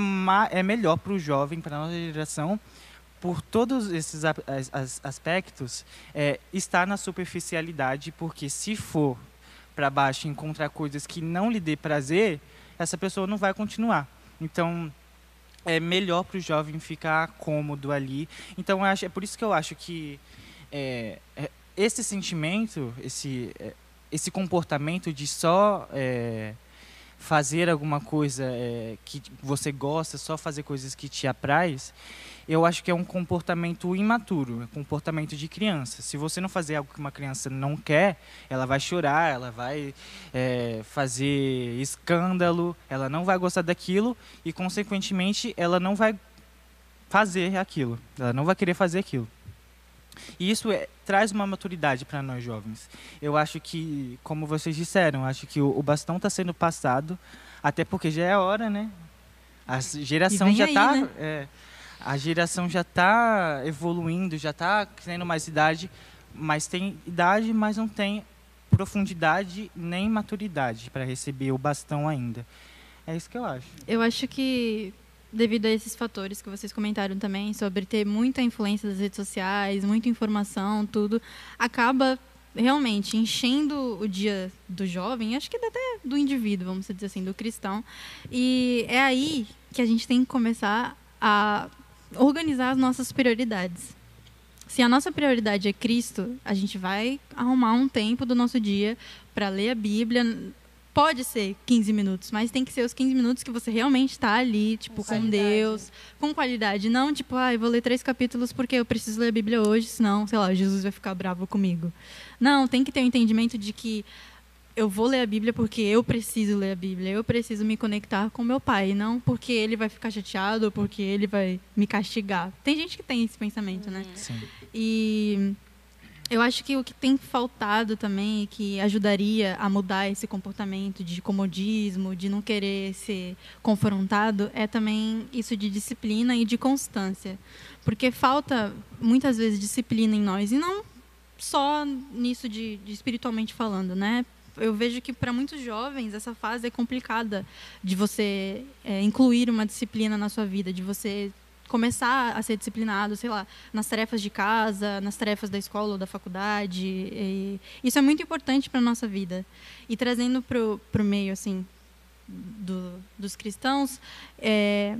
Speaker 2: é melhor para o jovem, para a nossa geração, por todos esses aspectos, é, estar na superficialidade, porque se for para baixo encontrar coisas que não lhe dê prazer, essa pessoa não vai continuar. Então, é melhor para o jovem ficar cômodo ali. Então, acho, é por isso que eu acho que é, é, esse sentimento, esse, é, esse comportamento de só é, fazer alguma coisa é, que você gosta, só fazer coisas que te apraz, eu acho que é um comportamento imaturo, é um comportamento de criança. Se você não fazer algo que uma criança não quer, ela vai chorar, ela vai é, fazer escândalo, ela não vai gostar daquilo e, consequentemente, ela não vai fazer aquilo, ela não vai querer fazer aquilo. E isso é, traz uma maturidade para nós jovens. Eu acho que, como vocês disseram, acho que o, o bastão está sendo passado, até porque já é hora, né? A geração já está. Né? É, a geração já está evoluindo, já está tendo mais idade, mas tem idade, mas não tem profundidade nem maturidade para receber o bastão ainda. É isso que eu acho.
Speaker 1: Eu acho que devido a esses fatores que vocês comentaram também sobre ter muita influência das redes sociais, muita informação, tudo, acaba realmente enchendo o dia do jovem, acho que até do indivíduo, vamos dizer assim, do cristão. E é aí que a gente tem que começar a organizar as nossas prioridades. Se a nossa prioridade é Cristo, a gente vai arrumar um tempo do nosso dia para ler a Bíblia. Pode ser 15 minutos, mas tem que ser os 15 minutos que você realmente está ali, tipo, com, com Deus, com qualidade. Não, tipo, ah, eu vou ler três capítulos porque eu preciso ler a Bíblia hoje, senão, sei lá, Jesus vai ficar bravo comigo. Não, tem que ter o um entendimento de que eu vou ler a Bíblia porque eu preciso ler a Bíblia, eu preciso me conectar com meu pai, não porque ele vai ficar chateado ou porque ele vai me castigar. Tem gente que tem esse pensamento, né?
Speaker 2: Sim.
Speaker 1: E eu acho que o que tem faltado também, que ajudaria a mudar esse comportamento de comodismo, de não querer ser confrontado, é também isso de disciplina e de constância. Porque falta, muitas vezes, disciplina em nós, e não só nisso de, de espiritualmente falando, né? Eu vejo que para muitos jovens essa fase é complicada de você é, incluir uma disciplina na sua vida, de você começar a ser disciplinado, sei lá, nas tarefas de casa, nas tarefas da escola ou da faculdade. E isso é muito importante para a nossa vida. E trazendo para o meio, assim, do, dos cristãos, é,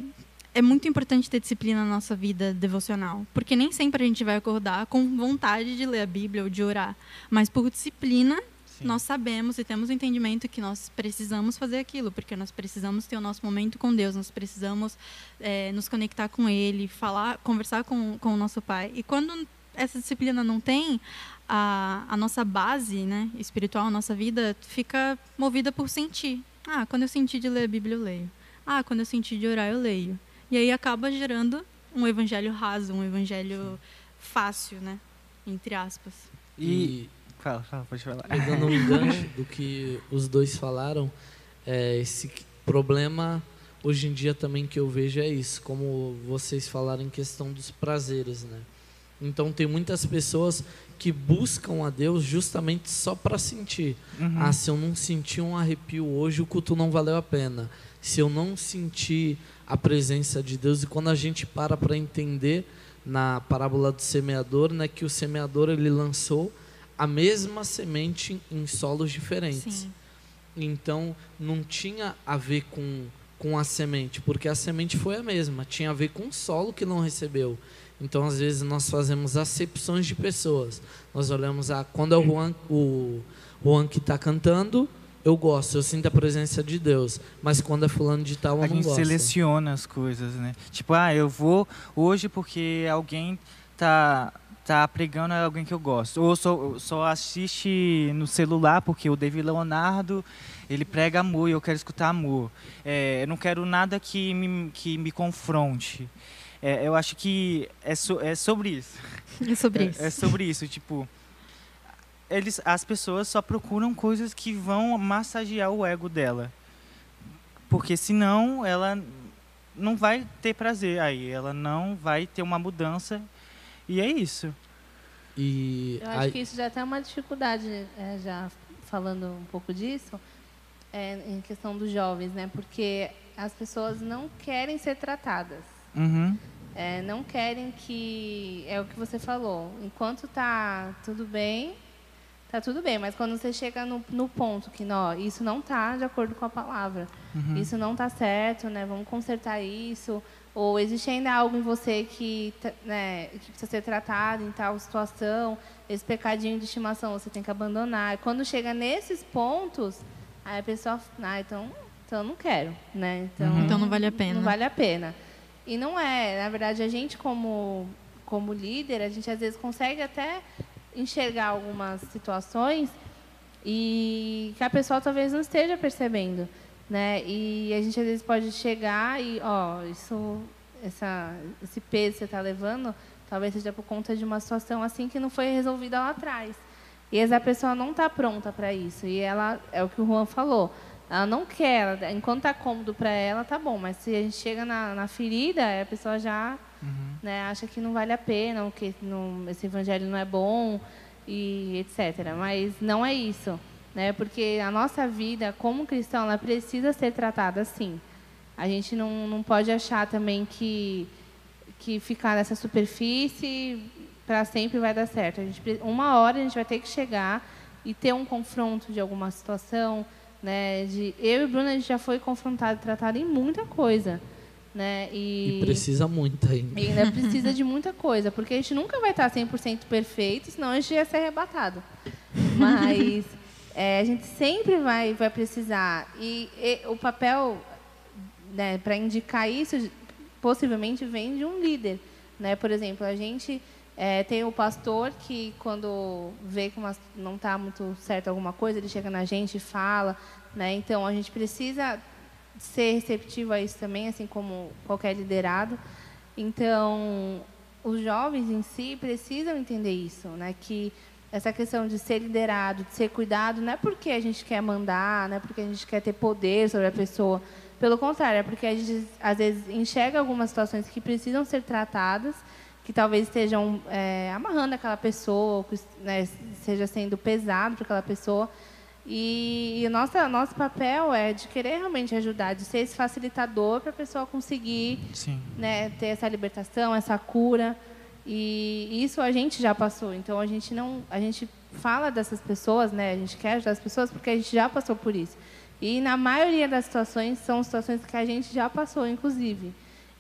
Speaker 1: é muito importante ter disciplina na nossa vida devocional, porque nem sempre a gente vai acordar com vontade de ler a Bíblia ou de orar, mas por disciplina Sim. nós sabemos e temos o entendimento que nós precisamos fazer aquilo, porque nós precisamos ter o nosso momento com Deus, nós precisamos é, nos conectar com Ele, falar, conversar com, com o nosso Pai. E quando essa disciplina não tem, a, a nossa base né, espiritual, a nossa vida, fica movida por sentir. Ah, quando eu sentir de ler a Bíblia, eu leio. Ah, quando eu sentir de orar, eu leio. E aí acaba gerando um evangelho raso, um evangelho fácil, né? Entre aspas.
Speaker 2: E, Fala, fala, pode falar.
Speaker 3: Pegando um [LAUGHS] gancho do que os dois falaram, é, esse problema hoje em dia também que eu vejo é isso, como vocês falaram em questão dos prazeres, né? Então tem muitas pessoas que buscam a Deus justamente só para sentir. Uhum. Ah, se eu não sentir um arrepio hoje, o culto não valeu a pena. Se eu não sentir a presença de Deus e quando a gente para para entender na parábola do semeador, né, que o semeador ele lançou a mesma semente em solos diferentes. Sim. Então, não tinha a ver com, com a semente, porque a semente foi a mesma, tinha a ver com o solo que não recebeu. Então, às vezes, nós fazemos acepções de pessoas. Nós olhamos a. Quando é o Juan, o Juan que está cantando, eu gosto, eu sinto a presença de Deus. Mas quando é fulano de tal, eu
Speaker 2: a
Speaker 3: não gosto.
Speaker 2: A gente seleciona as coisas, né? Tipo, ah, eu vou hoje porque alguém tá tá pregando é alguém que eu gosto. Ou só, só assiste no celular, porque o David Leonardo, ele prega amor e eu quero escutar amor. É, eu não quero nada que me, que me confronte. É, eu acho que é, so, é sobre isso. [LAUGHS]
Speaker 1: É sobre isso.
Speaker 2: É, é, sobre isso, tipo... Eles, as pessoas só procuram coisas que vão massagear o ego dela. Porque senão ela não vai ter prazer aí. Ela não vai ter uma mudança e é isso.
Speaker 3: E
Speaker 4: Eu acho a... que isso já tem uma dificuldade, é, já falando um pouco disso, é, em questão dos jovens, né? Porque as pessoas não querem ser tratadas.
Speaker 2: Uhum.
Speaker 4: É, não querem que é o que você falou. Enquanto tá tudo bem, tá tudo bem. Mas quando você chega no, no ponto que não, isso não tá de acordo com a palavra, uhum. isso não tá certo, né? Vamos consertar isso. Ou existe ainda algo em você que, né, que precisa ser tratado em tal situação, esse pecadinho de estimação você tem que abandonar. Quando chega nesses pontos, aí a pessoa, ah, então, então eu não quero, né?
Speaker 1: Então, uhum. então não vale a pena.
Speaker 4: Não vale a pena. E não é, na verdade, a gente como como líder, a gente às vezes consegue até enxergar algumas situações e que a pessoa talvez não esteja percebendo né? E a gente às vezes pode chegar e, ó, isso, essa, esse peso que você está levando, talvez seja por conta de uma situação assim que não foi resolvida lá atrás. E essa pessoa não está pronta para isso. E ela, é o que o Juan falou, ela não quer, ela, enquanto está cômodo para ela, tá bom. Mas se a gente chega na, na ferida, a pessoa já uhum. né, acha que não vale a pena, que não, esse evangelho não é bom e etc. Mas não é isso né? Porque a nossa vida como cristão, ela precisa ser tratada assim. A gente não, não pode achar também que que ficar nessa superfície para sempre vai dar certo. A gente, uma hora a gente vai ter que chegar e ter um confronto de alguma situação, né? De eu e Bruno a gente já foi confrontado, tratado em muita coisa, né?
Speaker 3: E, e precisa muito ainda.
Speaker 4: E ainda precisa de [LAUGHS] muita coisa, porque a gente nunca vai estar 100% perfeito, senão a gente ia ser arrebatado. Mas é, a gente sempre vai, vai precisar. E, e o papel né, para indicar isso, possivelmente, vem de um líder. Né? Por exemplo, a gente É, tem o pastor que, quando vê que uma, não está muito certo alguma coisa, ele chega na gente e fala. Né? Então, a gente precisa ser receptivo a isso também, assim como qualquer liderado. Então, os jovens em si precisam entender isso, né? que essa questão de ser liderado, de ser cuidado, não é porque a gente quer mandar, não é porque a gente quer ter poder sobre a pessoa. Pelo contrário, é porque a gente, às vezes, enxerga algumas situações que precisam ser tratadas que talvez estejam é, amarrando aquela pessoa, que né, seja sendo pesado para aquela pessoa. E, e o nosso, nosso papel é de querer realmente ajudar, de ser esse facilitador para a pessoa conseguir né, ter essa libertação, essa cura. E isso a gente já passou. Então a gente não, a gente fala dessas pessoas, né? A gente quer ajudar as pessoas porque a gente já passou por isso. E na maioria das situações são situações que a gente já passou, inclusive.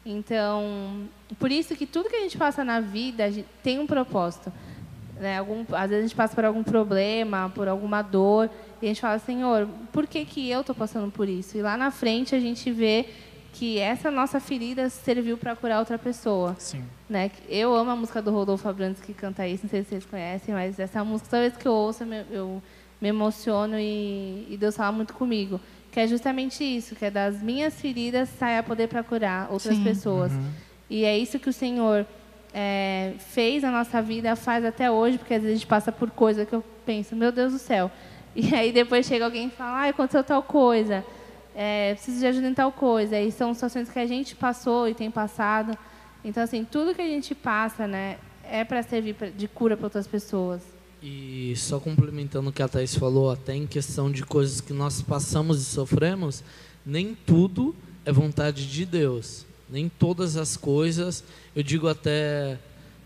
Speaker 4: Então, por isso que tudo que a gente passa na vida tem um propósito. Né? Algum, às vezes a gente passa por algum problema, por alguma dor, e a gente fala, Senhor, por que, que eu estou passando por isso? E lá na frente a gente vê que essa nossa ferida serviu para curar outra pessoa.
Speaker 2: Sim.
Speaker 4: Né? Eu amo a música do Rodolfo Abrantes que canta isso, não sei se vocês conhecem, mas essa música, toda vez que eu ouço, eu me emociono e, e Deus fala muito comigo que é justamente isso, que é das minhas feridas saia poder para curar outras Sim. pessoas. Uhum. E é isso que o Senhor é, fez na nossa vida, faz até hoje, porque às vezes a gente passa por coisa que eu penso, meu Deus do céu. E aí depois chega alguém e fala, ah, aconteceu tal coisa, é, preciso de ajuda em tal coisa. E são situações que a gente passou e tem passado. Então, assim, tudo que a gente passa, né, é para servir de cura para outras pessoas.
Speaker 3: E só complementando o que a Thais falou, até em questão de coisas que nós passamos e sofremos, nem tudo é vontade de Deus. Nem todas as coisas, eu digo até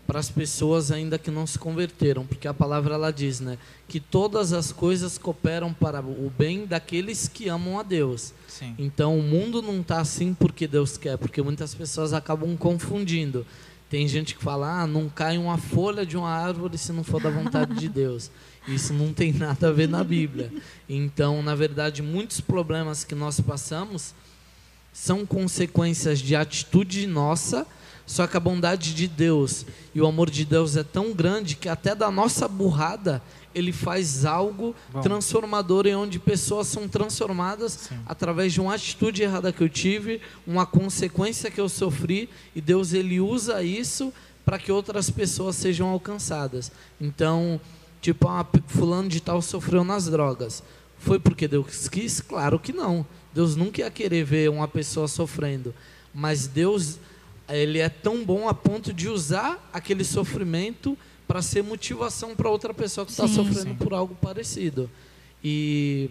Speaker 3: para as pessoas ainda que não se converteram, porque a palavra ela diz, né, que todas as coisas cooperam para o bem daqueles que amam a Deus. Sim. Então o mundo não está assim porque Deus quer, porque muitas pessoas acabam confundindo. Tem gente que fala, ah, não cai uma folha de uma árvore se não for da vontade de [LAUGHS] Deus. Isso não tem nada a ver na Bíblia. Então, na verdade, muitos problemas que nós passamos são consequências de atitude nossa, só que a bondade de Deus e o amor de Deus é tão grande que até da nossa burrada ele faz algo Bom. transformador em onde pessoas são transformadas Sim. através de uma atitude errada que eu tive, uma consequência que eu sofri, e Deus ele usa isso para que outras pessoas sejam alcançadas. Então, tipo, ah, fulano de tal sofreu nas drogas. Foi porque Deus quis? Claro que não. Deus nunca ia querer ver uma pessoa sofrendo, mas Deus ele é tão bom a ponto de usar aquele sofrimento para ser motivação para outra pessoa que está sofrendo sim. por algo parecido. E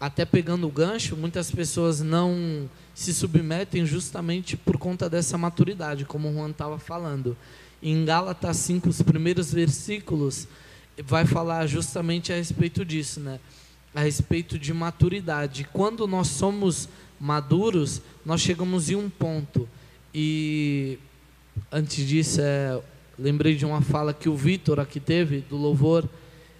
Speaker 3: até pegando o gancho, muitas pessoas não se submetem justamente por conta dessa maturidade, como o Juan estava falando. Em Gálatas 5, os primeiros versículos, vai falar justamente a respeito disso, né? A respeito de maturidade. Quando nós somos maduros, nós chegamos em um ponto. E antes disso, é, Lembrei de uma fala que o Vitor aqui teve, do louvor,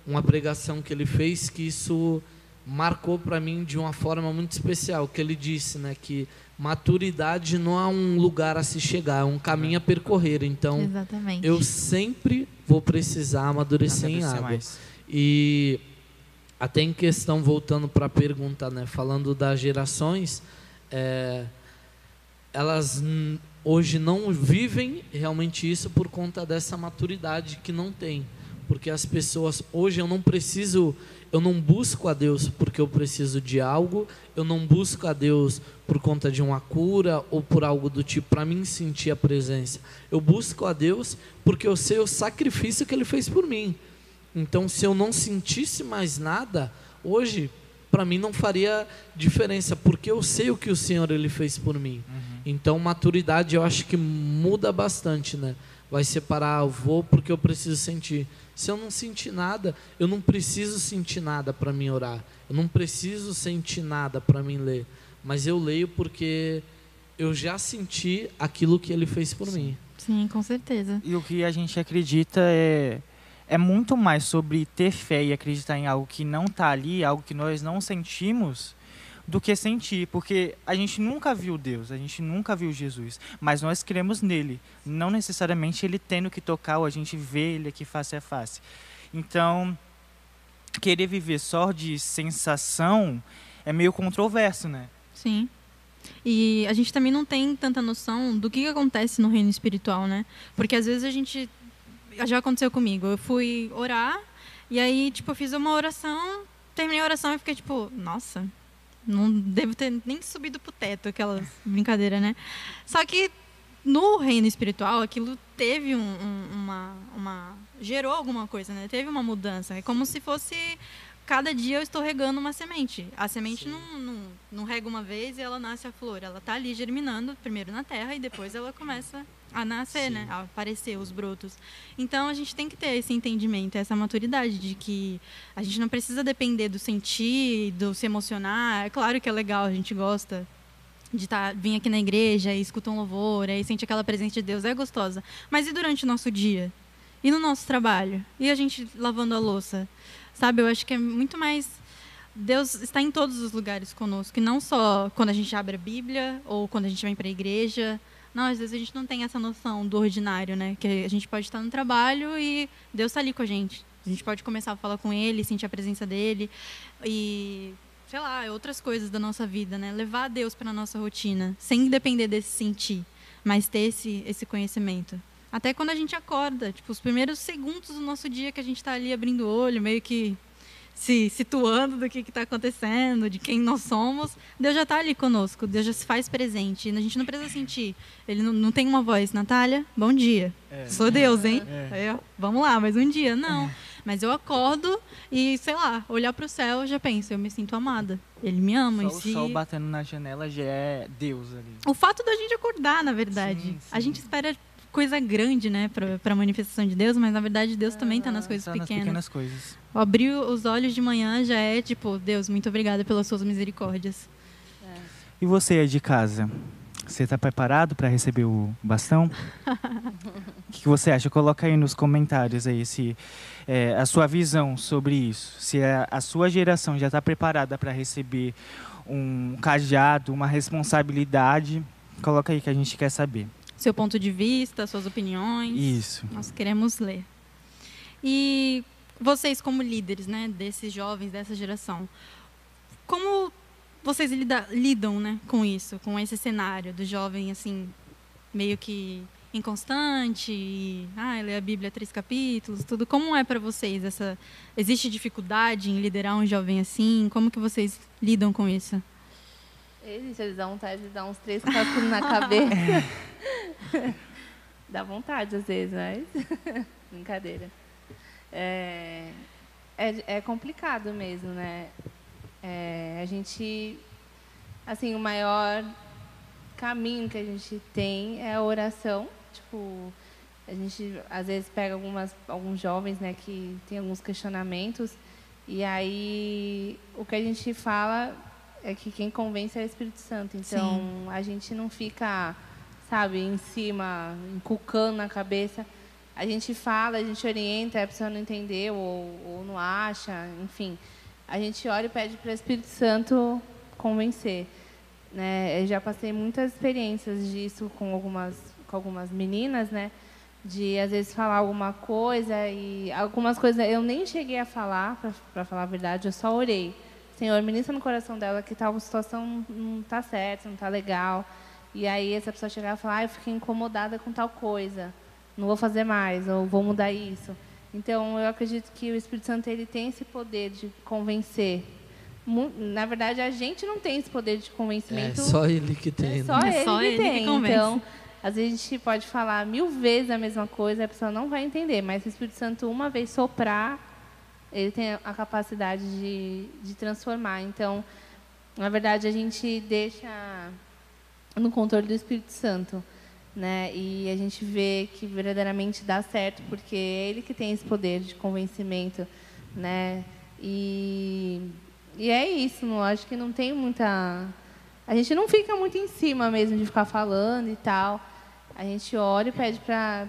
Speaker 3: uma pregação que ele fez, que isso marcou para mim de uma forma muito especial, que ele disse, né, que maturidade não é um lugar a se chegar, é um caminho a percorrer. Então,
Speaker 1: Exatamente.
Speaker 3: eu sempre vou precisar amadurecer, em água. Mais. E até em questão, voltando para a pergunta, né, falando das gerações, é, elas hoje não vivem realmente isso por conta dessa maturidade que não tem. Porque as pessoas, hoje eu não preciso, eu não busco a Deus porque eu preciso de algo, eu não busco a Deus por conta de uma cura ou por algo do tipo, para mim sentir a presença. Eu busco a Deus porque eu sei o sacrifício que Ele fez por mim. Então, se eu não sentisse mais nada, hoje, para mim não faria diferença, porque eu sei o que o Senhor Ele fez por mim. Uhum. Então, maturidade eu acho que muda bastante, né? Vai separar, eu vou porque eu preciso sentir. Se eu não sentir nada, eu não preciso sentir nada para mim orar. Eu não preciso sentir nada para mim ler. Mas eu leio porque eu já senti aquilo que ele fez por
Speaker 1: Sim.
Speaker 3: mim.
Speaker 1: Sim, com certeza.
Speaker 2: E o que a gente acredita é é muito mais sobre ter fé e acreditar em algo que não está ali, algo que nós não sentimos, do que sentir, porque a gente nunca viu Deus, a gente nunca viu Jesus, mas nós cremos nele, não necessariamente ele tendo que tocar ou a gente vê ele aqui face a face. Então, querer viver só de sensação é meio controverso, né?
Speaker 1: Sim. E a gente também não tem tanta noção do que, acontece no reino espiritual, né? Porque às vezes a gente. Já aconteceu comigo. Eu fui orar e aí, tipo, eu fiz uma oração, terminei a oração e fiquei tipo, nossa, não devo ter nem subido pro teto, aquelas brincadeiras, né? Só que no reino espiritual, aquilo teve um, um, uma, uma. gerou alguma coisa, né? Teve uma mudança. É como se fosse cada dia eu estou regando uma semente. A semente não, não, não, rega uma vez e ela nasce a flor. Ela está ali germinando, primeiro na terra e depois ela começa a nascer, né? Sim. né? A aparecer os brotos. Então a gente tem que ter esse entendimento, essa maturidade de que a gente não precisa depender do sentir, do se emocionar. É claro que é legal, a gente gosta de tá, vir aqui na igreja e escutar um louvor, e sente aquela presença de Deus, é gostosa. Mas e durante o nosso dia? E no nosso trabalho? E a gente lavando a louça? Sabe, eu acho que é muito mais Deus está em todos os lugares conosco, e não só quando a gente abre a Bíblia ou quando a gente vem para a igreja. Não, às vezes a gente não tem essa noção do ordinário, né? Que a gente pode estar no trabalho e Deus está ali com a gente. A gente pode começar a falar com Ele, sentir a presença dele e, sei lá, outras coisas da nossa vida, né? Levar Deus para a nossa rotina, sem depender desse sentir, mas ter esse, esse conhecimento. Até quando a gente acorda, tipo, os primeiros segundos do nosso dia que a gente está ali abrindo o olho, meio que se situando do que está acontecendo, de quem nós somos, Deus já está ali conosco, Deus já se faz presente. A gente não precisa sentir. Ele não, não tem uma voz, Natália, bom dia. É. Sou Deus, hein? É. Eu, vamos lá, mais um dia. Não. É. Mas eu acordo e, sei lá, olhar para o céu, eu já penso, eu me sinto amada. Ele me ama.
Speaker 2: Só
Speaker 1: e se...
Speaker 2: o sol batendo na janela já é Deus ali.
Speaker 1: O fato da gente acordar, na verdade. Sim, sim. A gente espera coisa grande, né, para a manifestação de Deus, mas na verdade Deus também está nas coisas
Speaker 2: tá
Speaker 1: pequenas.
Speaker 2: Nas pequenas coisas.
Speaker 1: Abrir os olhos de manhã já é tipo, Deus, muito obrigada pelas suas misericórdias.
Speaker 2: É. E você aí de casa? Você está preparado para receber o bastão? [LAUGHS] o que, que, você acha? Coloca aí nos comentários aí se é, a sua visão sobre isso. Se a, a sua geração já está preparada para receber um cajado, uma responsabilidade. Coloca aí que a gente quer saber
Speaker 1: seu ponto de vista, suas opiniões.
Speaker 2: Isso.
Speaker 1: Nós queremos ler. E vocês, como líderes né, desses jovens, dessa geração, como vocês lida, lidam né, com isso, com esse cenário do jovem, assim, meio que inconstante, e, ah, lê a Bíblia três capítulos, tudo. Como é para vocês essa? Existe dificuldade em liderar um jovem assim? Como que vocês lidam com isso?
Speaker 4: Eles, eles dão vontade de dar uns três capítulos na cabeça. [LAUGHS] Dá vontade às vezes, mas [LAUGHS] brincadeira. É, é, é, complicado mesmo, né? É, a gente, assim, o maior caminho que a gente tem é a oração. Tipo, a gente às vezes pega algumas, alguns jovens, né, que tem alguns questionamentos e aí o que a gente fala é que quem convence é o Espírito Santo. Então Sim. a gente não fica sabe, em cima, inculcando na cabeça. A gente fala, a gente orienta, a pessoa não entendeu ou, ou não acha, enfim. A gente olha e pede para o Espírito Santo convencer. Né? Eu já passei muitas experiências disso com algumas, com algumas meninas, né? de às vezes falar alguma coisa e algumas coisas eu nem cheguei a falar, para falar a verdade, eu só orei. Senhor, ministra no coração dela que tal situação não está certa, não está legal. E aí essa pessoa chegar e falar, ah, eu fiquei incomodada com tal coisa, não vou fazer mais, ou vou mudar isso. Então, eu acredito que o Espírito Santo ele tem esse poder de convencer. Na verdade, a gente não tem esse poder de convencimento.
Speaker 3: É só ele que tem.
Speaker 4: É
Speaker 3: né?
Speaker 4: só
Speaker 3: é
Speaker 4: ele só que ele tem. Que então, às vezes a gente pode falar mil vezes a mesma coisa, a pessoa não vai entender. Mas se o Espírito Santo uma vez soprar, ele tem a capacidade de, de transformar. Então, na verdade, a gente deixa no controle do Espírito Santo. Né? E a gente vê que verdadeiramente dá certo, porque é ele que tem esse poder de convencimento. Né? E, e é isso, não, acho que não tem muita. A gente não fica muito em cima mesmo de ficar falando e tal. A gente ora e pede para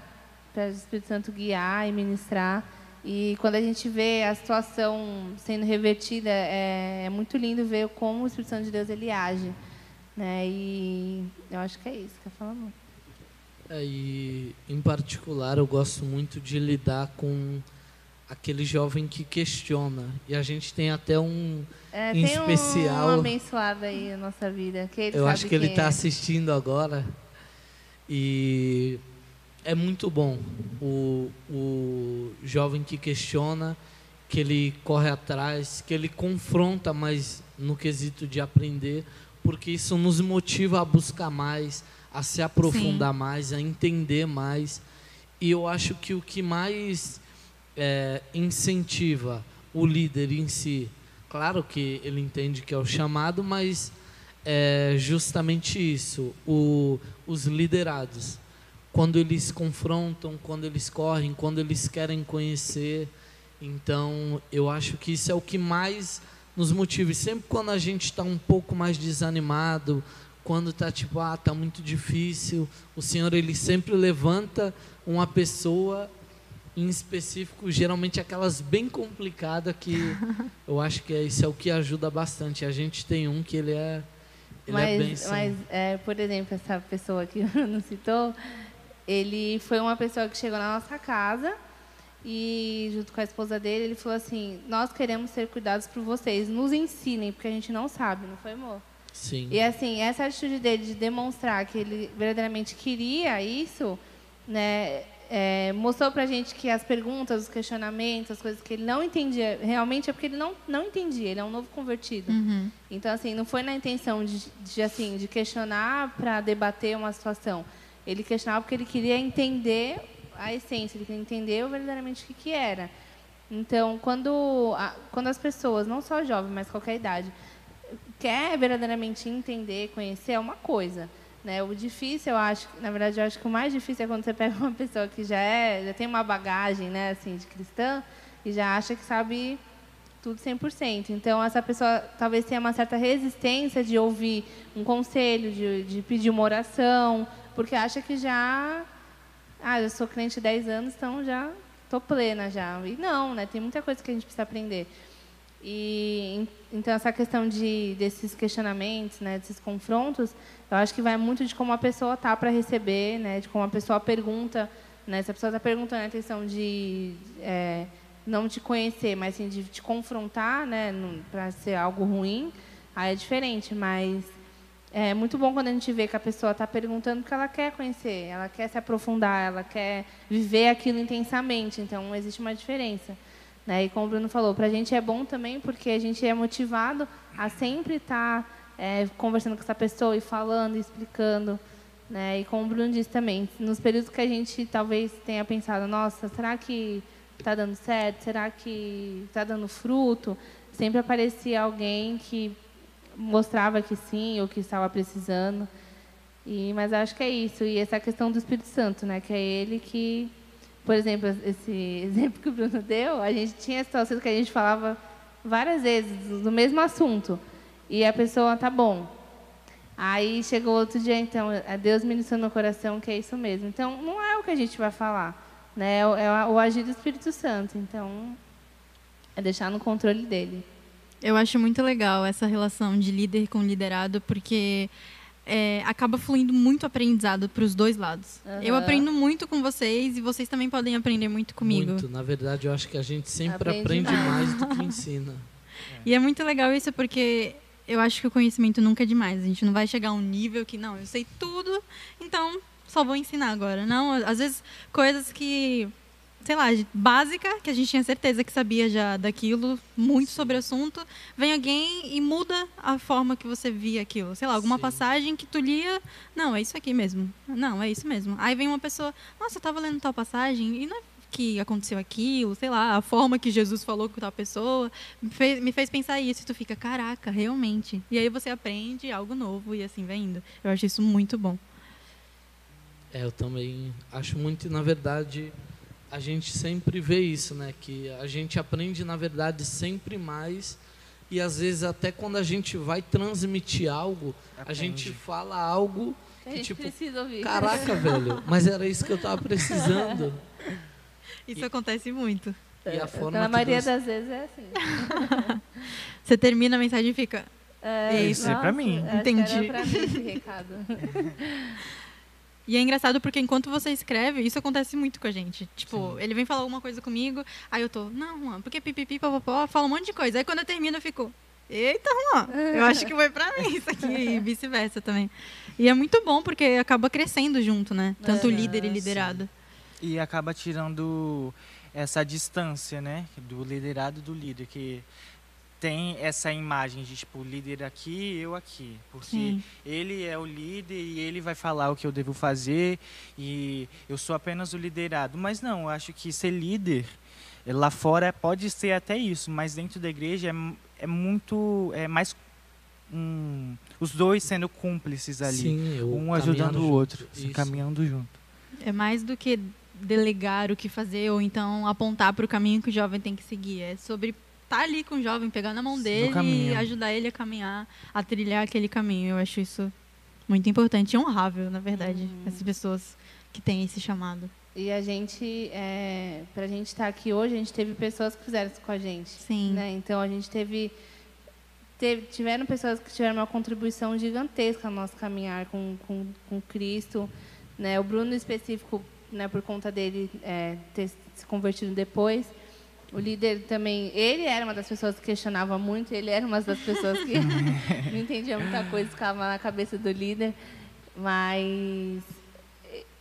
Speaker 4: o Espírito Santo guiar e ministrar. E quando a gente vê a situação sendo revertida, é, é muito lindo ver como o Espírito Santo de Deus ele age. Né? E eu acho que é isso que eu falo
Speaker 3: É, e, em particular, eu gosto muito de lidar com aquele jovem que questiona. E a gente tem até um
Speaker 4: é,
Speaker 3: em
Speaker 4: tem
Speaker 3: especial.
Speaker 4: um abençoado aí na nossa vida.
Speaker 3: Eu acho que ele está
Speaker 4: é.
Speaker 3: assistindo agora. E é muito bom o, o jovem que questiona, que ele corre atrás, que ele confronta mais no quesito de aprender, porque isso nos motiva a buscar mais, a se aprofundar mais, a entender mais. E eu acho que o que mais é, incentiva o líder em si, claro que ele entende que é o chamado, mas é justamente isso, o, os liderados quando eles confrontam, quando eles correm, quando eles querem conhecer. Então, eu acho que isso é o que mais nos motiva. E sempre quando a gente está um pouco mais desanimado, quando está tipo, ah, está muito difícil, o Senhor ele sempre levanta uma pessoa em específico, geralmente aquelas bem complicadas que [LAUGHS] eu acho que é, isso é o que ajuda bastante. A gente tem um que ele é ele
Speaker 4: mas,
Speaker 3: é bem sim.
Speaker 4: mas é, por exemplo, essa pessoa que [LAUGHS] não citou, ele foi uma pessoa que chegou na nossa casa e junto com a esposa dele, ele falou assim: "Nós queremos ser cuidados por vocês, nos ensinem, porque a gente não sabe", não foi, amor?
Speaker 3: Sim.
Speaker 4: E assim, essa atitude dele de demonstrar que ele verdadeiramente queria isso, né, é, mostrou pra gente que as perguntas, os questionamentos, as coisas que ele não entendia, realmente é porque ele não, não entendia, ele é um novo convertido.
Speaker 1: Uhum.
Speaker 4: Então, assim, não foi na intenção de, de assim, de questionar para debater uma situação. Ele questionava porque ele queria entender a essência, ele queria entender verdadeiramente o que, que era. Então, quando, a, quando as pessoas, não só jovens, mas qualquer idade, quer verdadeiramente entender, conhecer, é uma coisa. Né? O difícil, eu acho, na verdade, eu acho que o mais difícil é quando você pega uma pessoa que já é, já tem uma bagagem, né, assim, de cristã e já acha que sabe tudo 100%. Então, essa pessoa talvez tenha uma certa resistência de ouvir um conselho, de, de pedir uma oração, porque acha que já, ah, eu sou crente há 10 anos, então já estou plena já. E não, né? Tem muita coisa que a gente precisa aprender. E então essa questão de desses questionamentos, né, desses confrontos, eu acho que vai muito de como a pessoa tá para receber, né, de como a pessoa pergunta, né, se a pessoa está perguntando a questão de é, não te conhecer, mas sim de te confrontar, né, para ser algo ruim, aí é diferente. Mas é muito bom quando a gente vê que a pessoa está perguntando porque ela quer conhecer, ela quer se aprofundar, ela quer viver aquilo intensamente. Então existe uma diferença. Né? E como o Bruno falou, para a gente é bom também porque a gente é motivado a sempre estar tá, é, conversando com essa pessoa e falando, e explicando. Né? E como o Bruno disse também, nos períodos que a gente talvez tenha pensado, nossa, será que está dando certo? Será que está dando fruto? Sempre aparecia alguém que mostrava que sim ou que estava precisando. E, mas acho que é isso. E essa questão do Espírito Santo, né? que é ele que por exemplo, esse [LAUGHS] exemplo que o Bruno deu, a gente tinha situações que a gente falava várias vezes do mesmo assunto. E a pessoa, tá bom. Aí chegou outro dia, então, Deus ministrou no coração que é isso mesmo. Então, não é o que a gente vai falar. Né? É o agir do Espírito Santo. Então, é deixar no controle dele.
Speaker 1: Eu acho muito legal essa relação de líder com liderado, porque é, acaba fluindo muito aprendizado para os dois lados. Uhum. Eu aprendo muito com vocês e vocês também podem aprender muito comigo.
Speaker 3: Muito. Na verdade, eu acho que a gente sempre aprende, aprende mais do que [LAUGHS] ensina.
Speaker 1: E é muito legal isso porque eu acho que o conhecimento nunca é demais. A gente não vai chegar a um nível que, não, eu sei tudo, então só vou ensinar agora. Não, às vezes coisas que sei lá, básica, que a gente tinha certeza que sabia já daquilo, muito sobre o assunto, vem alguém e muda a forma que você via aquilo. Sei lá, alguma Sim. passagem que tu lia, não, é isso aqui mesmo. Não, é isso mesmo. Aí vem uma pessoa, nossa, eu estava lendo tal passagem e não é que aconteceu aquilo, sei lá, a forma que Jesus falou com tal pessoa, me fez, me fez pensar isso. E tu fica, caraca, realmente. E aí você aprende algo novo e assim vai indo. Eu acho isso muito bom.
Speaker 3: É, eu também acho muito, na verdade, a gente sempre vê isso, né? Que a gente aprende, na verdade, sempre mais. E às vezes até quando a gente vai transmitir algo, Aprende. a gente fala algo
Speaker 4: que, que tipo, precisa ouvir.
Speaker 3: caraca, [LAUGHS] velho, mas era isso que eu estava precisando. [LAUGHS]
Speaker 1: Isso e, acontece muito.
Speaker 3: E a forma
Speaker 4: Na
Speaker 3: que
Speaker 4: maioria das vezes é assim. [LAUGHS]
Speaker 1: Você termina a mensagem e fica.
Speaker 4: É,
Speaker 2: Isso é pra mim.
Speaker 4: acho que
Speaker 1: Entendi.
Speaker 4: Era pra mim esse recado.
Speaker 1: E é engraçado porque enquanto você escreve, isso acontece muito com a gente. Tipo, ele vem falar alguma coisa comigo, aí eu tô, não, Juan, porque pipipi, papapó, fala um monte de coisa. Aí quando eu termino, eu fico, eita, Juan, eu acho que foi pra mim isso aqui, e vice-versa também. E é muito bom porque acaba crescendo junto, né? Tanto
Speaker 4: É,
Speaker 1: líder e
Speaker 3: sim.
Speaker 1: liderado.
Speaker 2: E acaba tirando essa distância, né? Do liderado e do líder, que tem essa imagem de, tipo, líder aqui eu aqui. Porque
Speaker 1: Sim.
Speaker 2: ele é o líder e ele vai falar o que eu devo fazer e eu sou apenas o liderado. Mas não, eu acho que ser líder eh, lá fora pode ser até isso, mas dentro da igreja é, é muito. É mais. um, os dois sendo cúmplices ali.
Speaker 3: Sim, eu
Speaker 2: um ajudando o
Speaker 3: junto.
Speaker 2: outro,
Speaker 3: Isso.
Speaker 2: caminhando junto.
Speaker 1: É mais do que delegar o que fazer ou então apontar para o caminho que o jovem tem que seguir. É sobre estar ali com o jovem, pegar na mão dele e ajudar ele a caminhar, a trilhar aquele caminho. Eu acho isso muito importante e honrável, na verdade,
Speaker 4: Uhum.
Speaker 1: essas pessoas que têm esse chamado.
Speaker 4: E a gente, é, pra gente estar aqui hoje, a gente teve pessoas que fizeram isso com a gente.
Speaker 1: Sim.
Speaker 4: né? Então a gente teve, teve- tiveram pessoas que tiveram uma contribuição gigantesca no nosso caminhar com, com, com Cristo. Né? O Bruno em específico, né, por conta dele é, ter se convertido depois. O líder também, ele era uma das pessoas que questionava muito, ele era uma das pessoas que [LAUGHS] não entendia muita coisa, ficava na cabeça do líder. Mas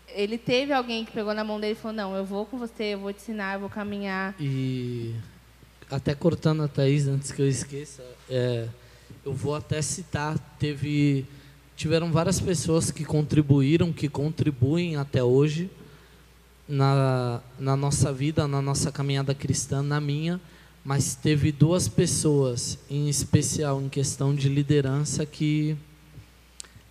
Speaker 4: ele teve alguém que pegou na mão dele e falou, não, eu vou com você, eu vou te ensinar, eu vou caminhar.
Speaker 3: E até cortando a Thaís, antes que eu esqueça, é, eu vou até citar, teve, tiveram várias pessoas que contribuíram, que contribuem até hoje na, na nossa vida, na nossa caminhada cristã, na minha, mas teve duas pessoas, em especial em questão de liderança, que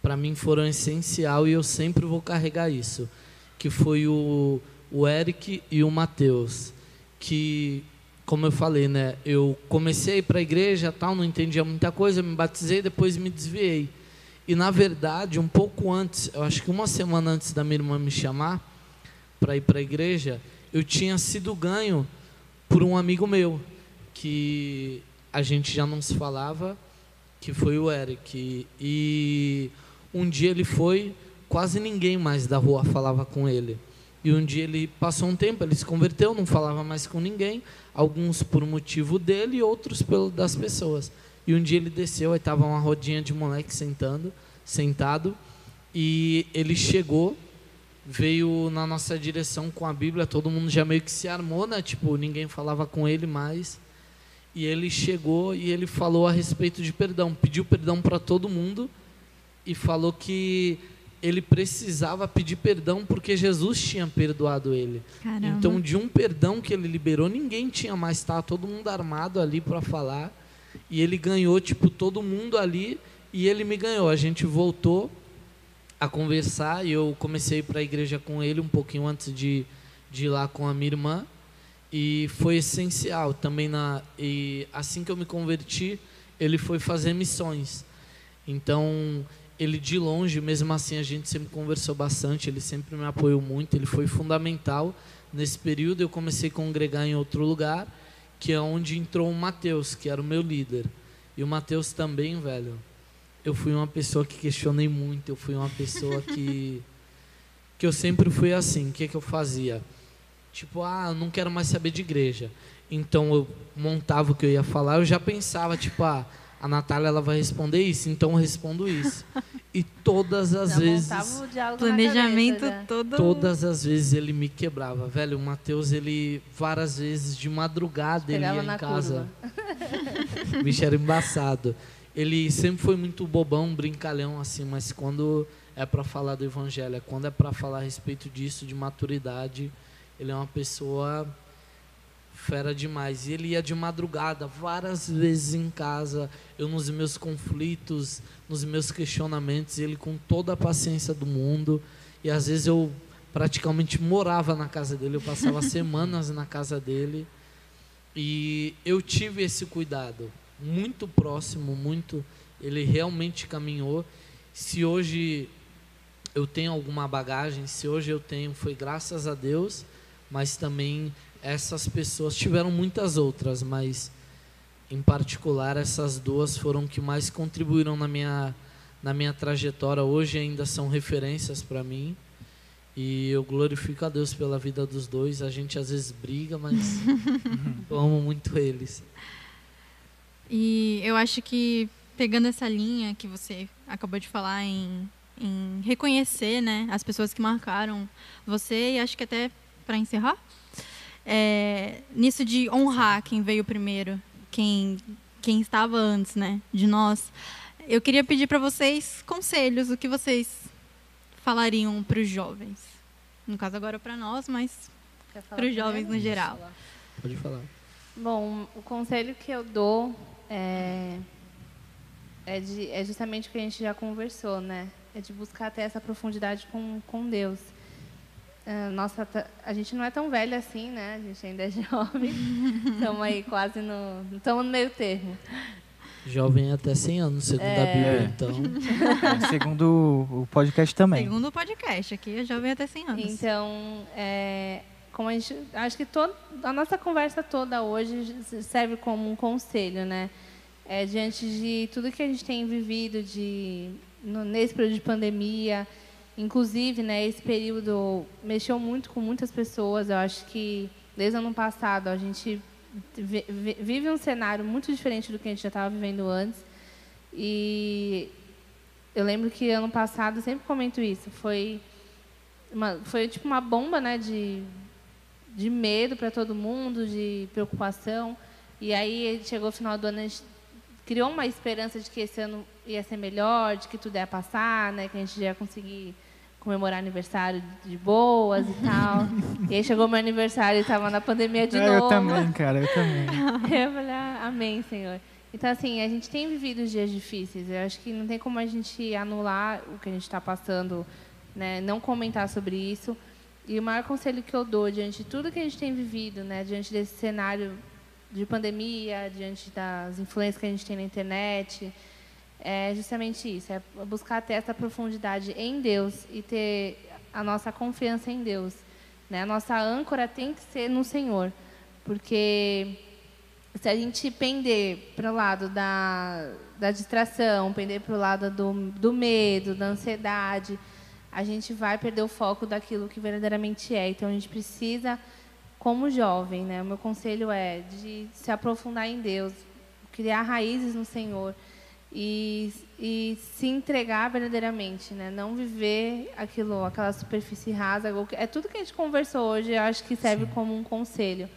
Speaker 3: para mim foram essencial e eu sempre vou carregar isso, que foi o, o Eric e o Matheus, que como eu falei, né, eu comecei para a igreja, tal, não entendia muita coisa, me batizei, depois me desviei. E na verdade, um pouco antes, eu acho que uma semana antes da minha irmã me chamar para ir para a igreja, eu tinha sido ganho por um amigo meu, que a gente já não se falava, que foi o Eric. E um dia ele foi, quase ninguém mais da rua falava com ele. E um dia ele passou um tempo, ele se converteu, não falava mais com ninguém, alguns por motivo dele e outros pelo das pessoas. E um dia ele desceu, aí estava uma rodinha de moleque sentando, sentado, e ele chegou, veio na nossa direção com a Bíblia, todo mundo já meio que se armou, né? Tipo, ninguém falava com ele mais. E ele chegou e ele falou a respeito de perdão, pediu perdão para todo mundo e falou que ele precisava pedir perdão porque Jesus tinha perdoado ele.
Speaker 1: Caramba.
Speaker 3: Então, de um perdão que ele liberou, ninguém tinha mais, estava todo mundo armado ali para falar. E ele ganhou, tipo, todo mundo ali e ele me ganhou. A gente voltou a conversar e eu comecei para a igreja com ele um pouquinho antes de, de ir lá com a minha irmã. E foi essencial também na e assim que eu me converti, ele foi fazer missões. Então, ele de longe, mesmo assim a gente sempre conversou bastante, ele sempre me apoiou muito, ele foi fundamental. Nesse período eu comecei a congregar em outro lugar, que é onde entrou o Mateus, que era o meu líder. E o Mateus também, velho. Eu fui uma pessoa que questionei muito, eu fui uma pessoa que [LAUGHS] que eu sempre fui assim, o que que eu fazia? Tipo, ah, eu não quero mais saber de igreja. Então eu montava o que eu ia falar, eu já pensava, tipo, ah, a Natália ela vai responder isso, então eu respondo isso. E todas as
Speaker 4: Já
Speaker 3: vezes
Speaker 4: montava o diálogo
Speaker 1: Planejamento
Speaker 4: na cabeça,
Speaker 1: todo.
Speaker 3: Todas as vezes ele me quebrava, velho. O Matheus, ele várias vezes de madrugada ele ia
Speaker 4: na
Speaker 3: em casa. [LAUGHS] bicho era embaçado. Ele sempre foi muito bobão, brincalhão assim, mas quando é para falar do evangelho, é quando é para falar a respeito disso, de maturidade, ele é uma pessoa fera demais. E ele ia de madrugada, várias vezes em casa, eu nos meus conflitos, nos meus questionamentos, ele com toda a paciência do mundo. E às vezes eu praticamente morava na casa dele, eu passava [LAUGHS] semanas na casa dele. E eu tive esse cuidado, muito próximo, muito. Ele realmente caminhou. Se hoje eu tenho alguma bagagem, se hoje eu tenho, foi graças a Deus, mas também essas pessoas tiveram muitas outras, mas em particular essas duas foram que mais contribuíram na minha na minha trajetória. Hoje ainda são referências para mim. E eu glorifico a Deus pela vida dos dois. A gente às vezes briga, mas [LAUGHS] eu amo muito eles.
Speaker 1: E eu acho que pegando essa linha que você acabou de falar em, em reconhecer, né, as pessoas que marcaram você e acho que até para encerrar, é, nisso de honrar quem veio primeiro, quem quem estava antes, né, de nós. Eu queria pedir para vocês conselhos, o que vocês falariam para os jovens. No caso agora para nós, mas para os jovens no geral.
Speaker 3: Pode falar.
Speaker 4: Bom, o conselho que eu dou é, é, de, é justamente o que a gente já conversou, né? É de buscar ter essa profundidade com, com Deus. Uh, nossa, a gente não é tão velha assim, né? A gente ainda é [LAUGHS] jovem. Estamos aí quase no. Estamos no meio termo.
Speaker 3: Jovem até 100 anos, segundo é. a Bíblia, então.
Speaker 2: É, segundo o podcast também.
Speaker 1: Segundo o podcast, aqui é jovem até 100 anos.
Speaker 4: Então, é, como a gente, acho que todo, a nossa conversa toda hoje serve como um conselho, né? É, diante de tudo que a gente tem vivido de, no, nesse período de pandemia, inclusive, né, esse período mexeu muito com muitas pessoas. Eu acho que desde o ano passado a gente vive um cenário muito diferente do que a gente já estava vivendo antes. E eu lembro que ano passado, sempre comento isso, foi uma, foi tipo uma bomba, né, de, de medo para todo mundo, de preocupação. E aí chegou o final do ano, a gente criou uma esperança de que esse ano ia ser melhor, de que tudo ia passar, né, que a gente ia conseguir comemorar aniversário de boas e tal. [LAUGHS] e aí chegou meu aniversário e estava na pandemia de
Speaker 2: é,
Speaker 4: novo.
Speaker 2: Eu também, cara, eu também. [LAUGHS]
Speaker 4: eu falei, ah, amém, Senhor. Então, assim, a gente tem vivido dias difíceis. Eu acho que não tem como a gente anular o que a gente está passando, né? não comentar sobre isso. E o maior conselho que eu dou diante de tudo que a gente tem vivido, né? diante desse cenário de pandemia, diante das influências que a gente tem na internet, é justamente isso, é buscar ter essa profundidade em Deus e ter a nossa confiança em Deus. Né? A nossa âncora tem que ser no Senhor, porque se a gente pender para o lado da, da distração, pender para o lado do, do medo, da ansiedade, a gente vai perder o foco daquilo que verdadeiramente é. Então, a gente precisa, como jovem, né? o meu conselho é de se aprofundar em Deus, criar raízes no Senhor, e, e se entregar verdadeiramente, né? Não viver aquilo, aquela superfície rasa. É tudo que a gente conversou hoje. Eu acho que serve Sim. como um conselho,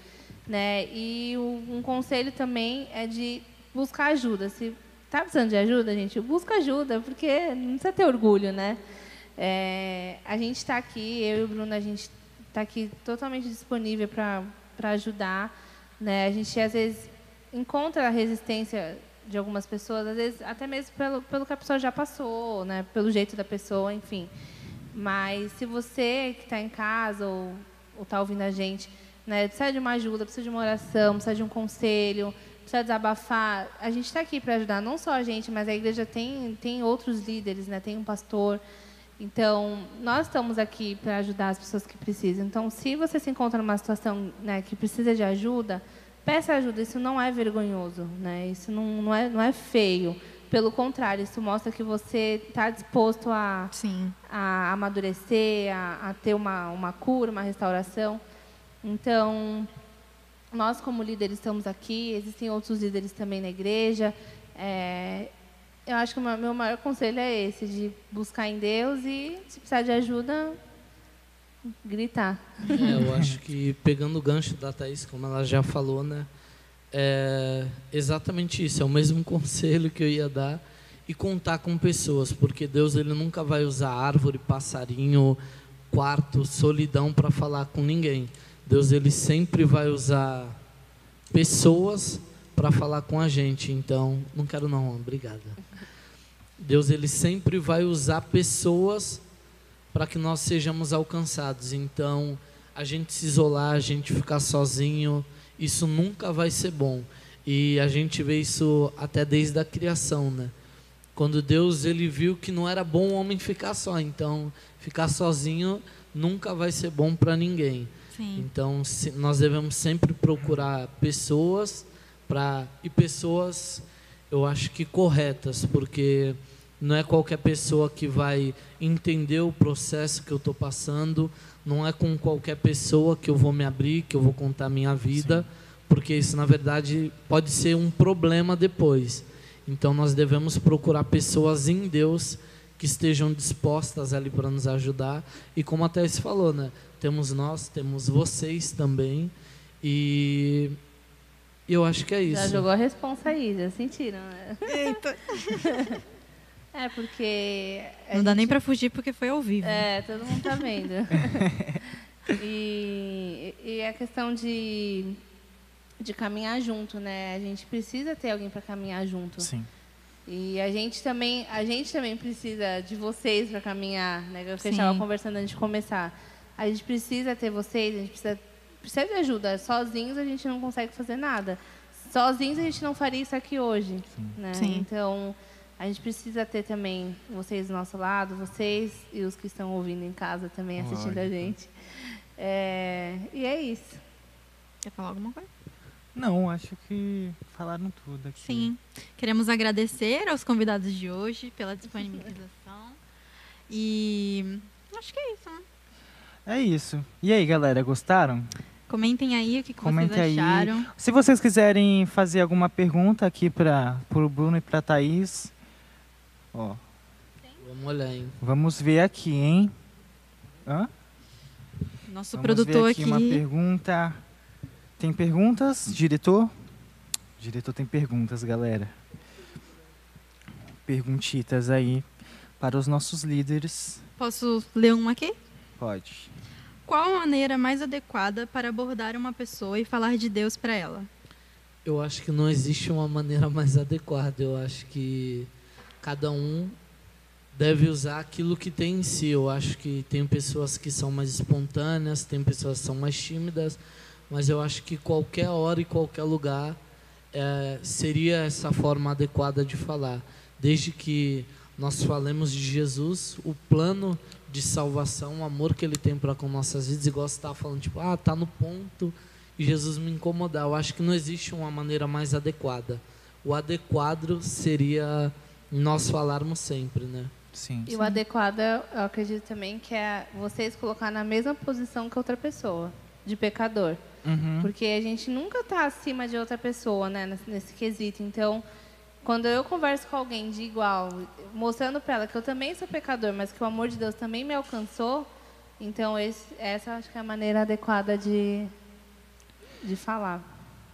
Speaker 4: né? E um conselho também é de buscar ajuda. Se está precisando de ajuda, gente, busca ajuda, porque não precisa ter orgulho, né? É, a gente está aqui, eu e o Bruno, a gente está aqui totalmente disponível para ajudar, né? A gente às vezes encontra a resistência de algumas pessoas, às vezes até mesmo pelo, pelo que a pessoa já passou, né? pelo jeito da pessoa, enfim. Mas se você que está em casa ou está ouvindo a gente, né, precisa de uma ajuda, precisa de uma oração, precisa de um conselho, precisa desabafar, a gente está aqui para ajudar, não só a gente, mas a igreja tem, tem outros líderes, né, tem um pastor. Então, nós estamos aqui para ajudar as pessoas que precisam. Então, se você se encontra numa situação né, que precisa de ajuda, Peça ajuda, isso não é vergonhoso, né? isso não, não, é, não é feio. Pelo contrário, isso mostra que você está disposto a,
Speaker 1: Sim.
Speaker 4: a amadurecer, a, a ter uma, uma cura, uma restauração. Então, nós como líderes estamos aqui, existem outros líderes também na igreja. É, eu acho que o meu maior conselho é esse, de buscar em Deus e, se precisar de ajuda, gritar.
Speaker 3: É, eu acho que pegando o gancho da Thaís, como ela já falou, né? É exatamente isso, é o mesmo [LAUGHS] conselho que eu ia dar e contar com pessoas, porque Deus ele nunca vai usar árvore, passarinho, quarto, solidão para falar com ninguém. Deus ele sempre vai usar pessoas para falar com a gente. Então, não quero não, obrigada. Deus ele sempre vai usar pessoas para que nós sejamos alcançados. Então, a gente se isolar, a gente ficar sozinho, isso nunca vai ser bom. E a gente vê isso até desde a criação, né? Quando Deus ele viu que não era bom o homem ficar só, então ficar sozinho nunca vai ser bom para ninguém.
Speaker 1: Sim.
Speaker 3: Então, se- nós devemos sempre procurar pessoas para e pessoas, eu acho que corretas, porque não é qualquer pessoa que vai entender o processo que eu estou passando, não é com qualquer pessoa que eu vou me abrir, que eu vou contar minha vida, porque isso na verdade pode ser um problema depois. Então, nós devemos procurar pessoas em Deus que estejam dispostas ali para nos ajudar. E como a Thais falou, né? Temos nós, temos vocês também. E eu acho que é isso.
Speaker 4: Já jogou a responsa aí, já sentiram, né?
Speaker 1: Eita. [LAUGHS]
Speaker 4: É, porque.
Speaker 1: Não dá nem
Speaker 4: gente-
Speaker 1: pra fugir porque foi ao vivo.
Speaker 4: É, todo mundo tá vendo. [LAUGHS] e, e a questão de, de caminhar junto, né? A gente precisa ter alguém para caminhar junto.
Speaker 2: Sim.
Speaker 4: E a gente também, a gente também precisa de vocês para caminhar, né? Eu estava conversando antes de começar. A gente precisa ter vocês, a gente precisa, precisa de ajuda. Sozinhos a gente não consegue fazer nada. Sozinhos a gente não faria isso aqui hoje, né?
Speaker 1: Sim.
Speaker 4: Então a gente precisa ter também vocês do nosso lado, vocês e os que estão ouvindo em casa também assistindo a
Speaker 2: Lógico.
Speaker 4: gente. É, e é isso.
Speaker 1: Quer falar alguma coisa?
Speaker 2: Não, acho que falaram tudo aqui.
Speaker 1: Sim. Queremos agradecer aos convidados de hoje pela disponibilização. E acho que é isso, né?
Speaker 2: É isso. E aí, galera, gostaram?
Speaker 1: Comentem aí o que, que
Speaker 2: Comente
Speaker 1: vocês
Speaker 2: aí.
Speaker 1: acharam.
Speaker 2: Se vocês quiserem fazer alguma pergunta aqui para o Bruno e para Thaís, ó,
Speaker 3: Vamos olhar, hein?
Speaker 2: vamos ver aqui, hein? Hã?
Speaker 1: Nosso
Speaker 2: vamos
Speaker 1: produtor
Speaker 2: ver
Speaker 1: aqui.
Speaker 2: aqui uma pergunta. Tem perguntas, diretor? Diretor tem perguntas, galera. Perguntitas aí para os nossos líderes.
Speaker 1: Posso ler uma aqui?
Speaker 2: Pode.
Speaker 1: Qual a maneira mais adequada para abordar uma pessoa e falar de Deus para ela?
Speaker 3: Eu acho que não existe uma maneira mais adequada. Eu acho que cada um deve usar aquilo que tem em si. Eu acho que tem pessoas que são mais espontâneas, tem pessoas que são mais tímidas, mas eu acho que qualquer hora e qualquer lugar é, seria essa forma adequada de falar. Desde que nós falemos de Jesus, o plano de salvação, o amor que ele tem para com nossas vidas, igual você estava falando, tipo, ah, tá no ponto e Jesus me incomodar. Eu acho que não existe uma maneira mais adequada. O adequado seria nós falarmos sempre, né?
Speaker 2: Sim.
Speaker 4: E o adequado, eu acredito também que é vocês colocar na mesma posição que outra pessoa, de pecador.
Speaker 2: Uhum.
Speaker 4: Porque a gente nunca está acima de outra pessoa, né, nesse, nesse quesito. Então, quando eu converso com alguém de igual, mostrando para ela que eu também sou pecador, mas que o amor de Deus também me alcançou, então esse, essa acho que é a maneira adequada de, de falar.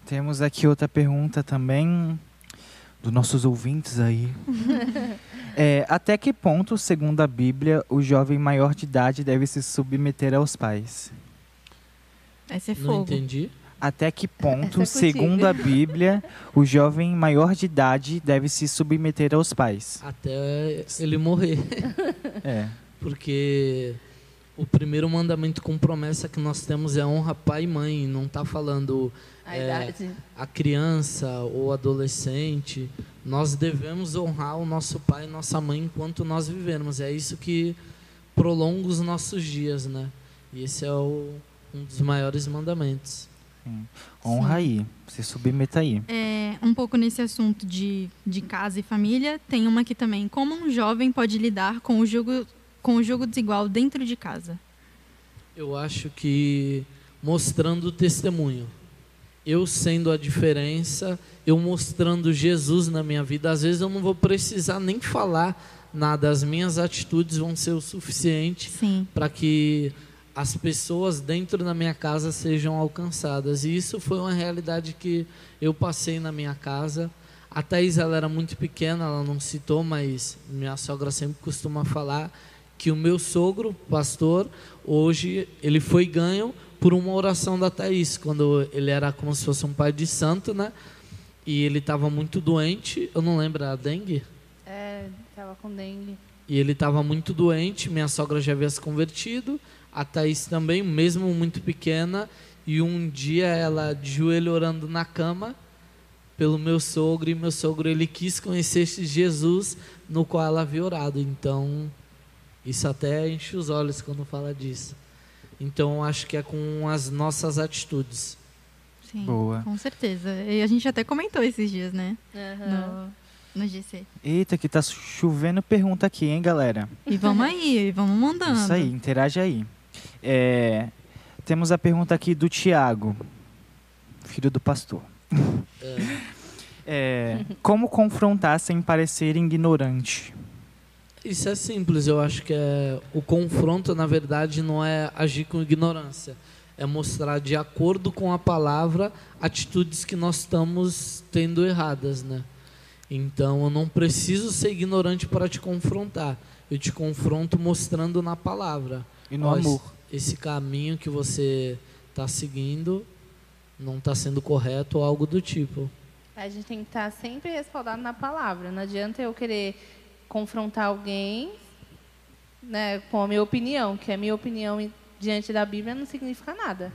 Speaker 2: Temos aqui outra pergunta também dos nossos ouvintes aí. [LAUGHS] É, até que ponto, segundo a Bíblia, o jovem maior de idade deve se submeter aos pais?
Speaker 1: Ser
Speaker 3: Não
Speaker 1: fogo.
Speaker 3: entendi.
Speaker 2: Até que ponto,
Speaker 4: é
Speaker 2: segundo a Bíblia, o jovem maior de idade deve se submeter aos pais?
Speaker 3: Até ele morrer. [LAUGHS]
Speaker 2: É.
Speaker 3: Porque o primeiro mandamento com promessa que nós temos é honra pai e mãe. Não está falando
Speaker 4: A
Speaker 3: É,
Speaker 4: idade.
Speaker 3: a criança ou adolescente. Nós devemos honrar o nosso pai e nossa mãe enquanto nós vivermos. É isso que prolonga os nossos dias, né? E esse é o, um dos maiores mandamentos.
Speaker 2: Honra aí, se submeta aí.
Speaker 1: É, um pouco nesse assunto de, de casa e família, tem uma aqui também. Como um jovem pode lidar com o jogo, com o jogo desigual dentro de casa?
Speaker 3: Eu acho que mostrando o testemunho. Eu sendo a diferença, eu mostrando Jesus na minha vida, às vezes eu não vou precisar nem falar nada, as minhas atitudes vão ser o suficiente
Speaker 1: Sim.
Speaker 3: para que as pessoas dentro da minha casa sejam alcançadas. E isso foi uma realidade que eu passei na minha casa. A Thaís ela era muito pequena, ela não citou, mas minha sogra sempre costuma falar que o meu sogro, pastor, hoje ele foi ganho por uma oração da Thaís, quando ele era como se fosse um pai de santo, né? E ele estava muito doente, eu não lembro, a dengue?
Speaker 4: É, tava com dengue.
Speaker 3: E ele estava muito doente, minha sogra já havia se convertido, a Thaís também, mesmo muito pequena, e um dia ela de joelho orando na cama pelo meu sogro, e meu sogro ele quis conhecer esse Jesus no qual ela havia orado. Então, isso até enche os olhos quando fala disso. Então acho que é com as nossas atitudes.
Speaker 1: Sim,
Speaker 2: Boa.
Speaker 1: com certeza. E a gente até comentou esses dias, né?
Speaker 4: Aham.
Speaker 1: No, no GC.
Speaker 2: Eita, que tá chovendo pergunta aqui, hein, galera?
Speaker 1: E vamos aí, vamos mandando.
Speaker 2: Isso aí, interage aí. É, temos a pergunta aqui do Tiago, filho do pastor.
Speaker 3: É, [LAUGHS]
Speaker 2: É, como confrontar sem parecer ignorante?
Speaker 3: Isso é simples, eu acho que é o confronto, na verdade, não é agir com ignorância, é mostrar de acordo com a palavra atitudes que nós estamos tendo erradas, né? Então, eu não preciso ser ignorante para te confrontar. Eu te confronto mostrando na palavra.
Speaker 2: E no
Speaker 3: Ó,
Speaker 2: amor.
Speaker 3: Esse caminho que você está seguindo não está sendo correto ou algo do tipo.
Speaker 4: A gente tem que estar sempre respaldado na palavra. Não adianta eu querer confrontar alguém né, com a minha opinião, que a minha opinião diante da Bíblia não significa nada.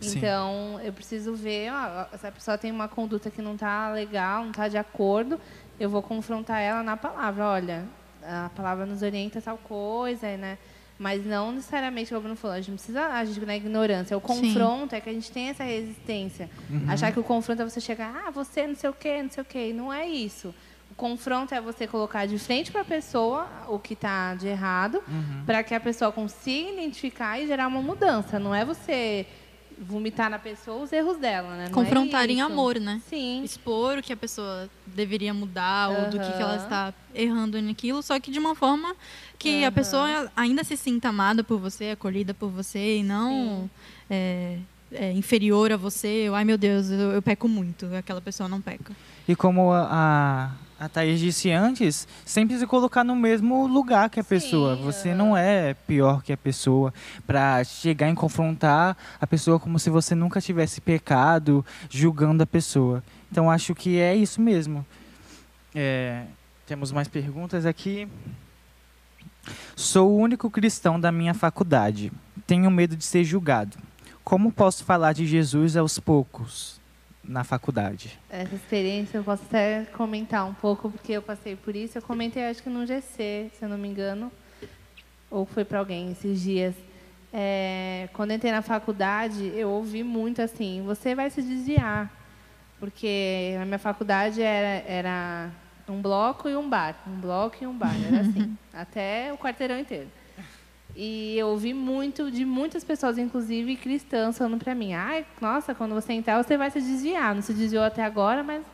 Speaker 2: Sim.
Speaker 4: Então, eu preciso ver, ó, se a pessoa tem uma conduta que não está legal, não está de acordo, eu vou confrontar ela na palavra. Olha, a palavra nos orienta a tal coisa, né? Mas não necessariamente, como o Bruno falou, a gente não precisa agir na ignorância. O
Speaker 1: Sim.
Speaker 4: confronto é que a gente tem essa resistência. Achar que o confronto é você chegar, ah, você não sei o quê, não sei o quê. Não é isso. O confronto é você colocar de frente para a pessoa o que está de errado, para que a pessoa consiga identificar e gerar uma mudança. Não é você vomitar na pessoa os erros dela, né? Não é
Speaker 1: Confrontar em
Speaker 4: isso.
Speaker 1: amor, né?
Speaker 4: Sim.
Speaker 1: Expor o que a pessoa deveria mudar ou do que, que ela está errando naquilo, só que de uma forma que a
Speaker 4: Aham.
Speaker 1: pessoa ainda se sinta amada por você, acolhida por você e não é, é, inferior a você. Ai meu Deus, eu, eu peco muito. Aquela pessoa não peca.
Speaker 2: E como a, a, a Thaís disse antes, sempre se colocar no mesmo lugar que a pessoa. Você não é pior que a pessoa para chegar e confrontar a pessoa como se você nunca tivesse pecado, julgando a pessoa. Então acho que é isso mesmo. É, temos mais perguntas aqui. Sou o único cristão da minha faculdade. Tenho medo de ser julgado. Como posso falar de Jesus aos poucos na faculdade?
Speaker 4: Essa experiência eu posso até comentar um pouco, porque eu passei por isso. Eu comentei, acho que no GC, se eu não me engano, ou foi para alguém esses dias. É, quando entrei na faculdade, eu ouvi muito assim: você vai se desviar. Porque a minha faculdade era, era um bloco e um bar. Um bloco e um bar, era assim. [LAUGHS] até o quarteirão inteiro. E eu ouvi muito de muitas pessoas, inclusive cristãs, falando para mim: ai, nossa, quando você entrar, você vai se desviar. Não se desviou até agora, mas.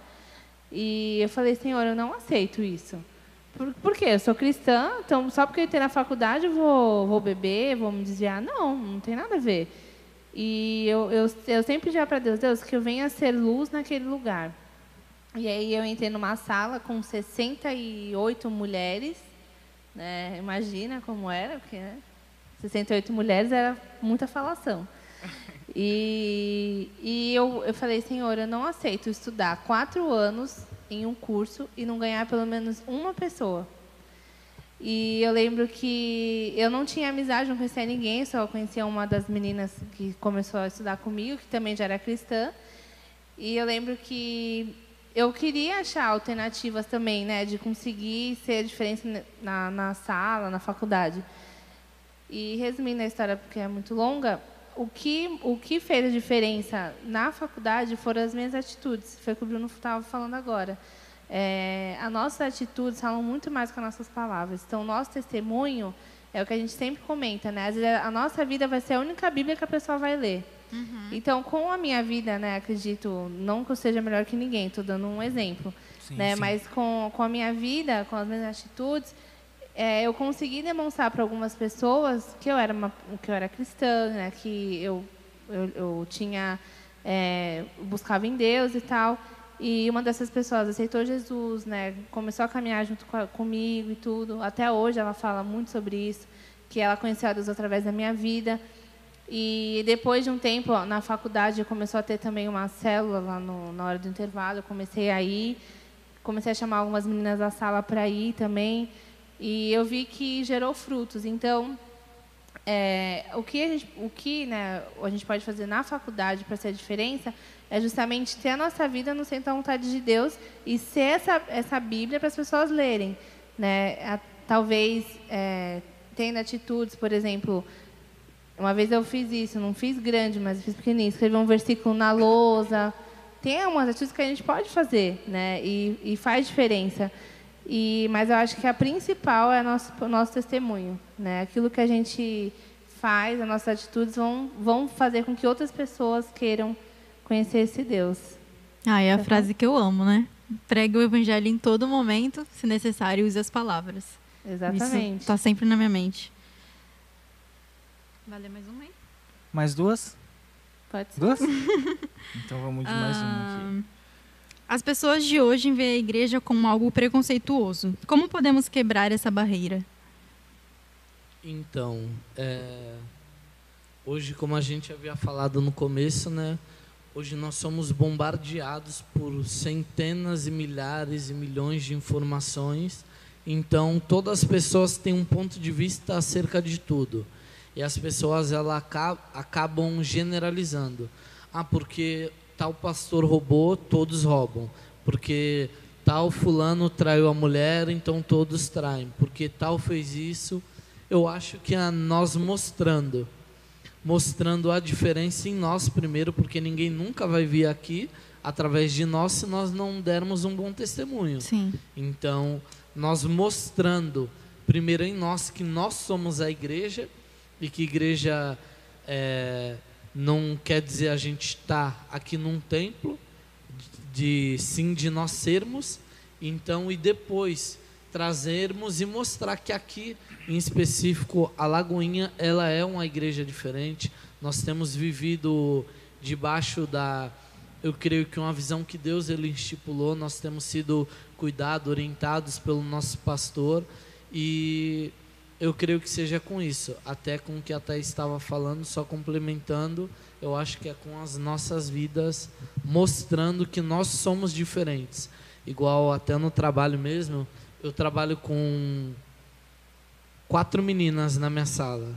Speaker 4: E eu falei: Senhor, eu não aceito isso. Por, por quê? Eu sou cristã, então só porque eu entrei na faculdade eu vou, vou beber, vou me desviar? Não, não tem nada a ver. E eu, eu, eu sempre pedia para Deus: Deus, que eu venha ser luz naquele lugar. E aí eu entrei numa sala com 68 mulheres. Né? Imagina como era, porque né? 68 mulheres era muita falação. [LAUGHS] E, e eu, eu falei, Senhor, eu não aceito estudar quatro anos em um curso e não ganhar pelo menos uma pessoa. E eu lembro que eu não tinha amizade, não conhecia ninguém, só conhecia uma das meninas que começou a estudar comigo, que também já era cristã. E eu lembro que eu queria achar alternativas também, né, de conseguir ser a diferença na, na sala, na faculdade. E resumindo a história, porque é muito longa, o que, o que fez a diferença na faculdade foram as minhas atitudes. Foi o que o Bruno estava falando agora. É, as nossas atitudes falam muito mais que as nossas palavras. Então, o nosso testemunho é o que a gente sempre comenta, né? Às vezes, a nossa vida vai ser a única Bíblia que a pessoa vai ler. Então, com a minha vida, né, acredito, não que eu seja melhor que ninguém, estou dando um exemplo,
Speaker 2: Sim,
Speaker 4: né,
Speaker 2: sim.
Speaker 4: mas com, com a minha vida, com as minhas atitudes, é, eu consegui demonstrar para algumas pessoas que eu era uma, que eu era cristã, né, que eu, eu, eu tinha é, buscava em Deus e tal. E uma dessas pessoas aceitou Jesus, né, começou a caminhar junto com a- comigo e tudo. Até hoje ela fala muito sobre isso, que ela conheceu a Deus através da minha vida. E depois de um tempo, na faculdade, começou a ter também uma célula lá no, na hora do intervalo. Eu comecei a ir, comecei a chamar algumas meninas da sala para ir também. E eu vi que gerou frutos. Então, é, o que, a gente, o que né, a gente pode fazer na faculdade para ser a diferença é justamente ter a nossa vida no centro da vontade de Deus e ser essa, essa Bíblia para as pessoas lerem. Né? A- talvez é, tendo atitudes, por exemplo, Uma vez eu fiz isso, não fiz grande, mas fiz pequenininho. Escrevi um versículo na lousa. Tem algumas atitudes que a gente pode fazer, né? E, e faz diferença. E, mas eu acho que a principal é nosso, o nosso testemunho. Né? Aquilo que a gente faz, as nossas atitudes vão, vão fazer com que outras pessoas queiram conhecer esse Deus.
Speaker 1: Ah, é a tá frase bom? que eu amo, né? Pregue o evangelho em todo momento, se necessário, use as palavras.
Speaker 4: Exatamente.
Speaker 1: Está sempre na minha mente. Valeu mais uma aí?
Speaker 2: Mais duas?
Speaker 4: Pode ser.
Speaker 2: Duas? [LAUGHS] então vamos de mais uma aqui.
Speaker 1: As pessoas de hoje veem a igreja como algo preconceituoso. Como podemos quebrar essa barreira?
Speaker 3: Então, é, hoje, como a gente havia falado no começo, né? Hoje nós somos bombardeados por centenas e milhares e milhões de informações. Então, todas as pessoas têm um ponto de vista acerca de tudo. E as pessoas ela acabam generalizando. Ah, porque tal pastor roubou, todos roubam. Porque tal fulano traiu a mulher, então todos traem. Porque tal fez isso. Eu acho que é nós mostrando mostrando a diferença em nós primeiro, porque ninguém nunca vai vir aqui através de nós se nós não dermos um bom testemunho.
Speaker 1: Sim.
Speaker 3: Então, nós mostrando primeiro em nós que nós somos a igreja e que igreja é, não quer dizer a gente estar tá aqui num templo, de sim de nós sermos. Então, e depois trazermos e mostrar que aqui, em específico, a Lagoinha, ela é uma igreja diferente. Nós temos vivido debaixo da, eu creio que uma visão que Deus ele estipulou. Nós temos sido cuidados, orientados pelo nosso pastor e eu creio que seja com isso, até com o que a estava falando, só complementando, eu acho que é com as nossas vidas, mostrando que nós somos diferentes. Igual até no trabalho mesmo, eu trabalho com quatro meninas na minha sala.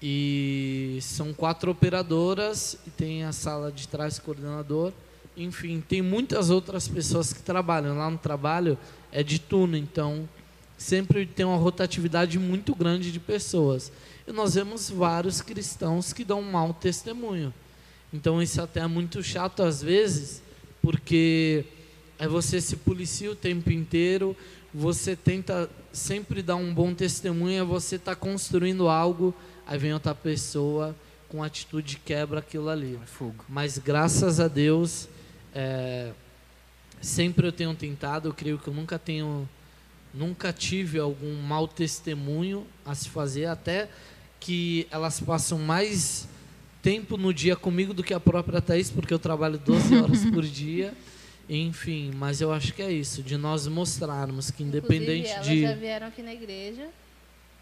Speaker 3: E são quatro operadoras e tem a sala de trás coordenador. Enfim, tem muitas outras pessoas que trabalham. Lá no trabalho é de turno, então sempre tem uma rotatividade muito grande de pessoas. E nós vemos vários cristãos que dão um mau testemunho. Então isso até é muito chato às vezes, porque é você se policia o tempo inteiro, você tenta sempre dar um bom testemunho, você está construindo algo, aí vem outra pessoa com atitude quebra aquilo ali.
Speaker 2: É fogo.
Speaker 3: Mas graças a Deus, é, sempre eu tenho tentado, eu creio que eu nunca tenho, nunca tive algum mau testemunho a se fazer, até que elas passam mais tempo no dia comigo do que a própria Thaís, porque eu trabalho 12 horas por [LAUGHS] dia. Enfim, mas eu acho que é isso, de nós mostrarmos que independente
Speaker 4: elas
Speaker 3: de.
Speaker 4: já vieram aqui na igreja,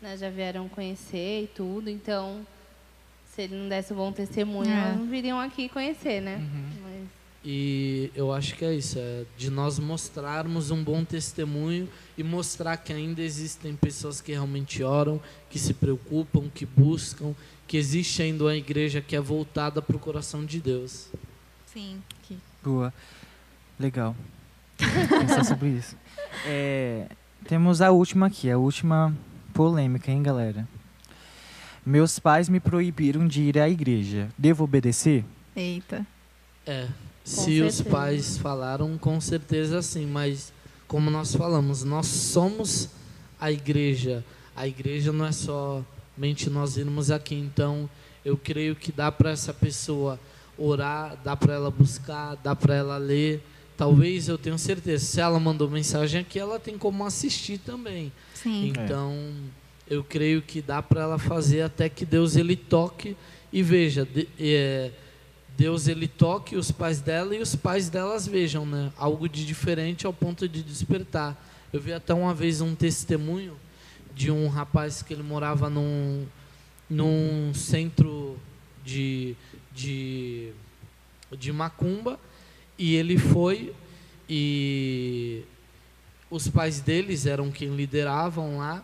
Speaker 4: né, já vieram conhecer e tudo, então se ele não desse um bom testemunho, é. não viriam aqui conhecer, né?
Speaker 3: Uhum. E eu acho que é isso, é de nós mostrarmos um bom testemunho e mostrar que ainda existem pessoas que realmente oram, que se preocupam, que buscam, que existe ainda uma igreja que é voltada para o coração de Deus.
Speaker 1: Sim. Que...
Speaker 2: Boa. Legal. Pensar sobre isso. [LAUGHS] É, temos a última aqui, a última polêmica, hein, galera? Meus pais me proibiram de ir à igreja. Devo obedecer?
Speaker 1: Eita.
Speaker 3: É. se os pais falaram, com certeza sim, mas como nós falamos, nós somos a igreja. A igreja não é somente nós irmos aqui, então eu creio que dá para essa pessoa orar, dá para ela buscar, dá para ela ler, talvez eu tenho certeza, se ela mandou mensagem aqui, ela tem como assistir também.
Speaker 1: Sim.
Speaker 3: Então, é. eu creio que dá para ela fazer até que Deus ele toque e veja, de, é, Deus ele toque os pais dela e os pais delas vejam, né? Algo de diferente ao ponto de despertar. Eu vi até uma vez um testemunho de um rapaz que ele morava num, num centro de, de, de macumba e ele foi e os pais deles eram quem lideravam lá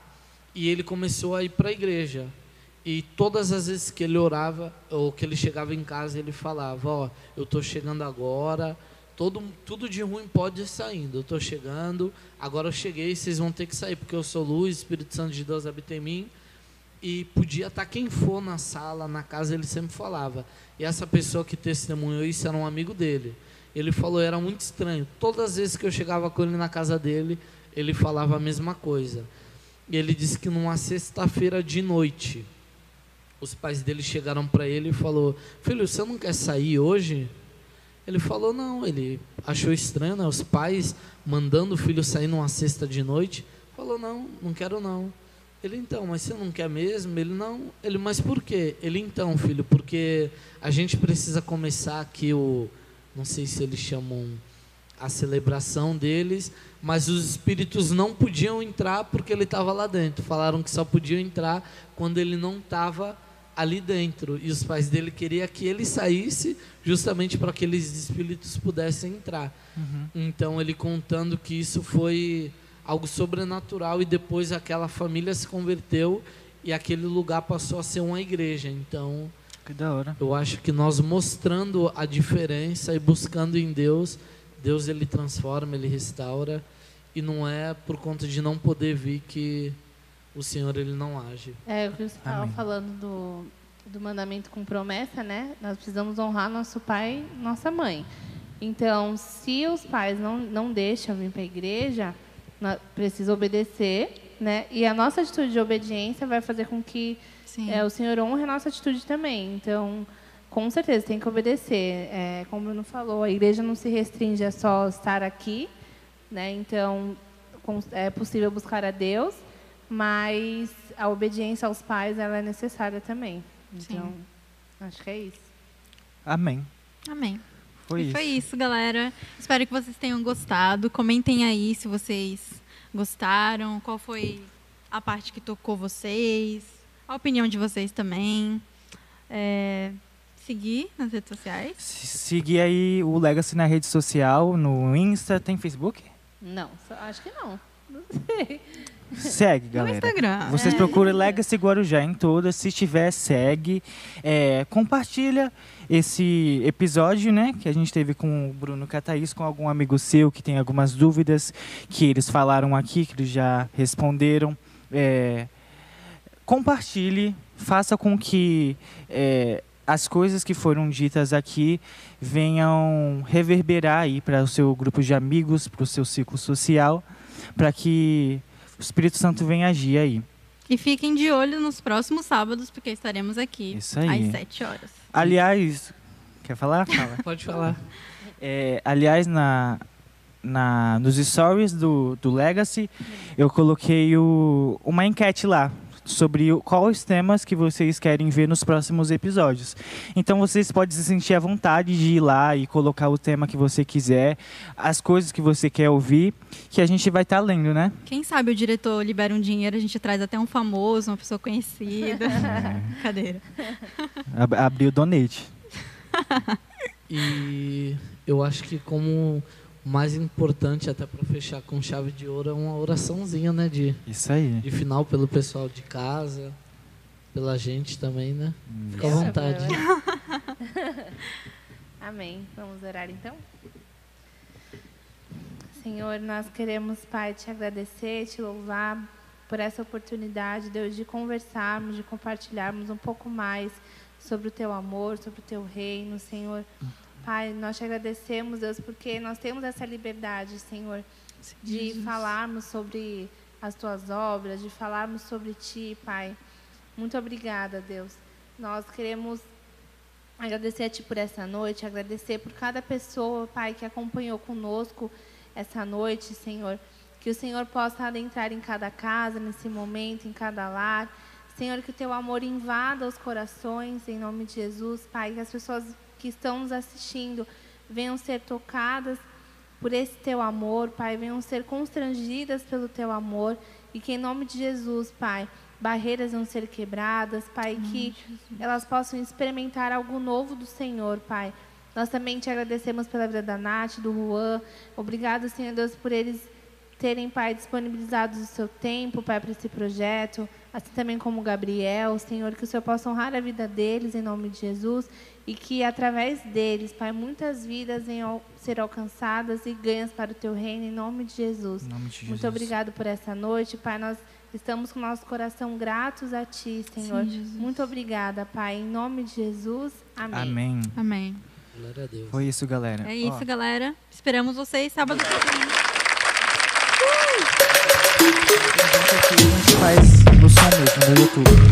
Speaker 3: e ele começou a ir para a igreja. E todas as vezes que ele orava ou que ele chegava em casa, ele falava: Ó, eu estou chegando agora, todo, tudo de ruim pode ir saindo. Eu estou chegando, agora eu cheguei, vocês vão ter que sair, porque eu sou luz, Espírito Santo de Deus habita em mim. e podia estar quem for na sala, na casa, ele sempre falava. E essa pessoa que testemunhou isso era um amigo dele. Ele falou, era muito estranho. Todas as vezes que eu chegava com ele na casa dele, ele falava a mesma coisa. E ele disse que numa sexta-feira de noite, os pais dele chegaram para ele e falou: "Filho, você não quer sair hoje?" Ele falou: "Não". Ele achou estranho, né? Os pais mandando o filho sair numa sexta de noite. Falou: "Não, não quero não". Ele então, mas você não quer mesmo? Ele não. Ele, mas por quê? Ele então, filho, porque a gente precisa começar aqui o, não sei se eles chamam a celebração deles, mas os espíritos não podiam entrar porque ele estava lá dentro. Falaram que só podiam entrar quando ele não estava ali dentro. E os pais dele queriam que ele saísse justamente para que aqueles espíritos pudessem entrar. Uhum. Então ele contando que isso foi algo sobrenatural e depois aquela família se converteu e aquele lugar passou a ser uma igreja. Então,
Speaker 2: que da hora.
Speaker 3: Eu acho que nós mostrando a diferença e buscando em Deus, Deus ele transforma, ele restaura e não é por conta de não poder vir que o Senhor ele não age.
Speaker 4: É, o que você estava falando do, do mandamento com promessa, né? Nós precisamos honrar nosso pai, nossa mãe. Então, se os pais não, não deixam vir para a igreja, precisa obedecer, né? E a nossa atitude de obediência vai fazer com que é, o Senhor honre a nossa atitude também. Então, com certeza, tem que obedecer. É, como o Bruno falou, a igreja não se restringe a só estar aqui, né? Então, é possível buscar a Deus, mas a obediência aos pais ela é necessária também. Então, Sim. acho que é isso.
Speaker 2: Amém.
Speaker 1: Amém.
Speaker 2: Foi
Speaker 1: e
Speaker 2: isso.
Speaker 1: foi isso, galera. Espero que vocês tenham gostado. Comentem aí se vocês gostaram, qual foi a parte que tocou vocês, a opinião de vocês também. É, seguir nas redes sociais.
Speaker 2: Seguir aí o Legacy na rede social, no Insta, tem Facebook?
Speaker 4: Não, acho que não. Não sei.
Speaker 2: Segue, galera.
Speaker 1: No Instagram.
Speaker 2: Vocês é. procuram Legacy Guarujá em todas. Se tiver, segue. É, compartilha esse episódio, né, que a gente teve com o Bruno Cataís, com algum amigo seu que tem algumas dúvidas que eles falaram aqui, que eles já responderam. É, compartilhe, faça com que é, as coisas que foram ditas aqui venham reverberar aí para o seu grupo de amigos, para o seu ciclo social, para que o Espírito Santo venha agir aí.
Speaker 1: E fiquem de olho nos próximos sábados, porque estaremos aqui
Speaker 2: Isso aí.
Speaker 1: às 7 horas.
Speaker 2: Aliás, quer falar?
Speaker 3: Fala. [LAUGHS] Pode falar.
Speaker 2: É, aliás, na, na, nos stories do, do Legacy, eu coloquei o, uma enquete lá sobre quais temas que vocês querem ver nos próximos episódios. Então vocês podem se sentir à vontade de ir lá e colocar o tema que você quiser, as coisas que você quer ouvir, que a gente vai estar tá lendo, né?
Speaker 1: Quem sabe o diretor libera um dinheiro, a gente traz até um famoso, uma pessoa conhecida. É. [LAUGHS] [LAUGHS] Cadeira.
Speaker 2: Abriu o donate.
Speaker 3: e eu acho que como mais importante, até para fechar com chave de ouro, é uma oraçãozinha, né? De,
Speaker 2: Isso aí.
Speaker 3: De final pelo pessoal de casa, pela gente também, né? Fica à vontade. [LAUGHS]
Speaker 4: Amém. Vamos orar então? Senhor, nós queremos, Pai, te agradecer, te louvar por essa oportunidade, Deus, de conversarmos, de compartilharmos um pouco mais sobre o teu amor, sobre o teu reino, Senhor. Pai, nós te agradecemos, Deus, porque nós temos essa liberdade, Senhor, de Jesus. falarmos sobre as tuas obras, de falarmos sobre ti, Pai. Muito obrigada, Deus. Nós queremos agradecer a ti por essa noite, agradecer por cada pessoa, Pai, que acompanhou conosco essa noite, Senhor. Que o Senhor possa adentrar em cada casa, nesse momento, em cada lar. Senhor, que o teu amor invada os corações, em nome de Jesus, Pai. Que as pessoas que estão nos assistindo venham ser tocadas por esse teu amor, Pai, venham ser constrangidas pelo teu amor e que em nome de Jesus, Pai, barreiras vão ser quebradas, Pai, que elas possam experimentar algo novo do Senhor, Pai. Nós também te agradecemos pela vida da Nath, do Juan. Obrigado, Senhor Deus, por eles terem, Pai, disponibilizado o seu tempo, Pai, para esse projeto. Assim também como o Gabriel, Senhor, que o Senhor possa honrar a vida deles em nome de Jesus e que através deles, Pai, muitas vidas venham ser alcançadas e ganhas para o teu reino em nome de Jesus.
Speaker 2: Em nome de Jesus.
Speaker 4: Muito obrigado por essa noite, Pai. Nós estamos com nosso coração gratos a Ti, Senhor.
Speaker 1: Sim, Jesus.
Speaker 4: Muito obrigada, Pai. Em nome de Jesus. Amém.
Speaker 2: Amém.
Speaker 1: Amém.
Speaker 5: Glória a Deus.
Speaker 2: Foi isso, galera.
Speaker 1: É isso,
Speaker 2: Ó,
Speaker 1: galera. Esperamos vocês sábado que vem.
Speaker 2: a gente faz no som mesmo, no YouTube.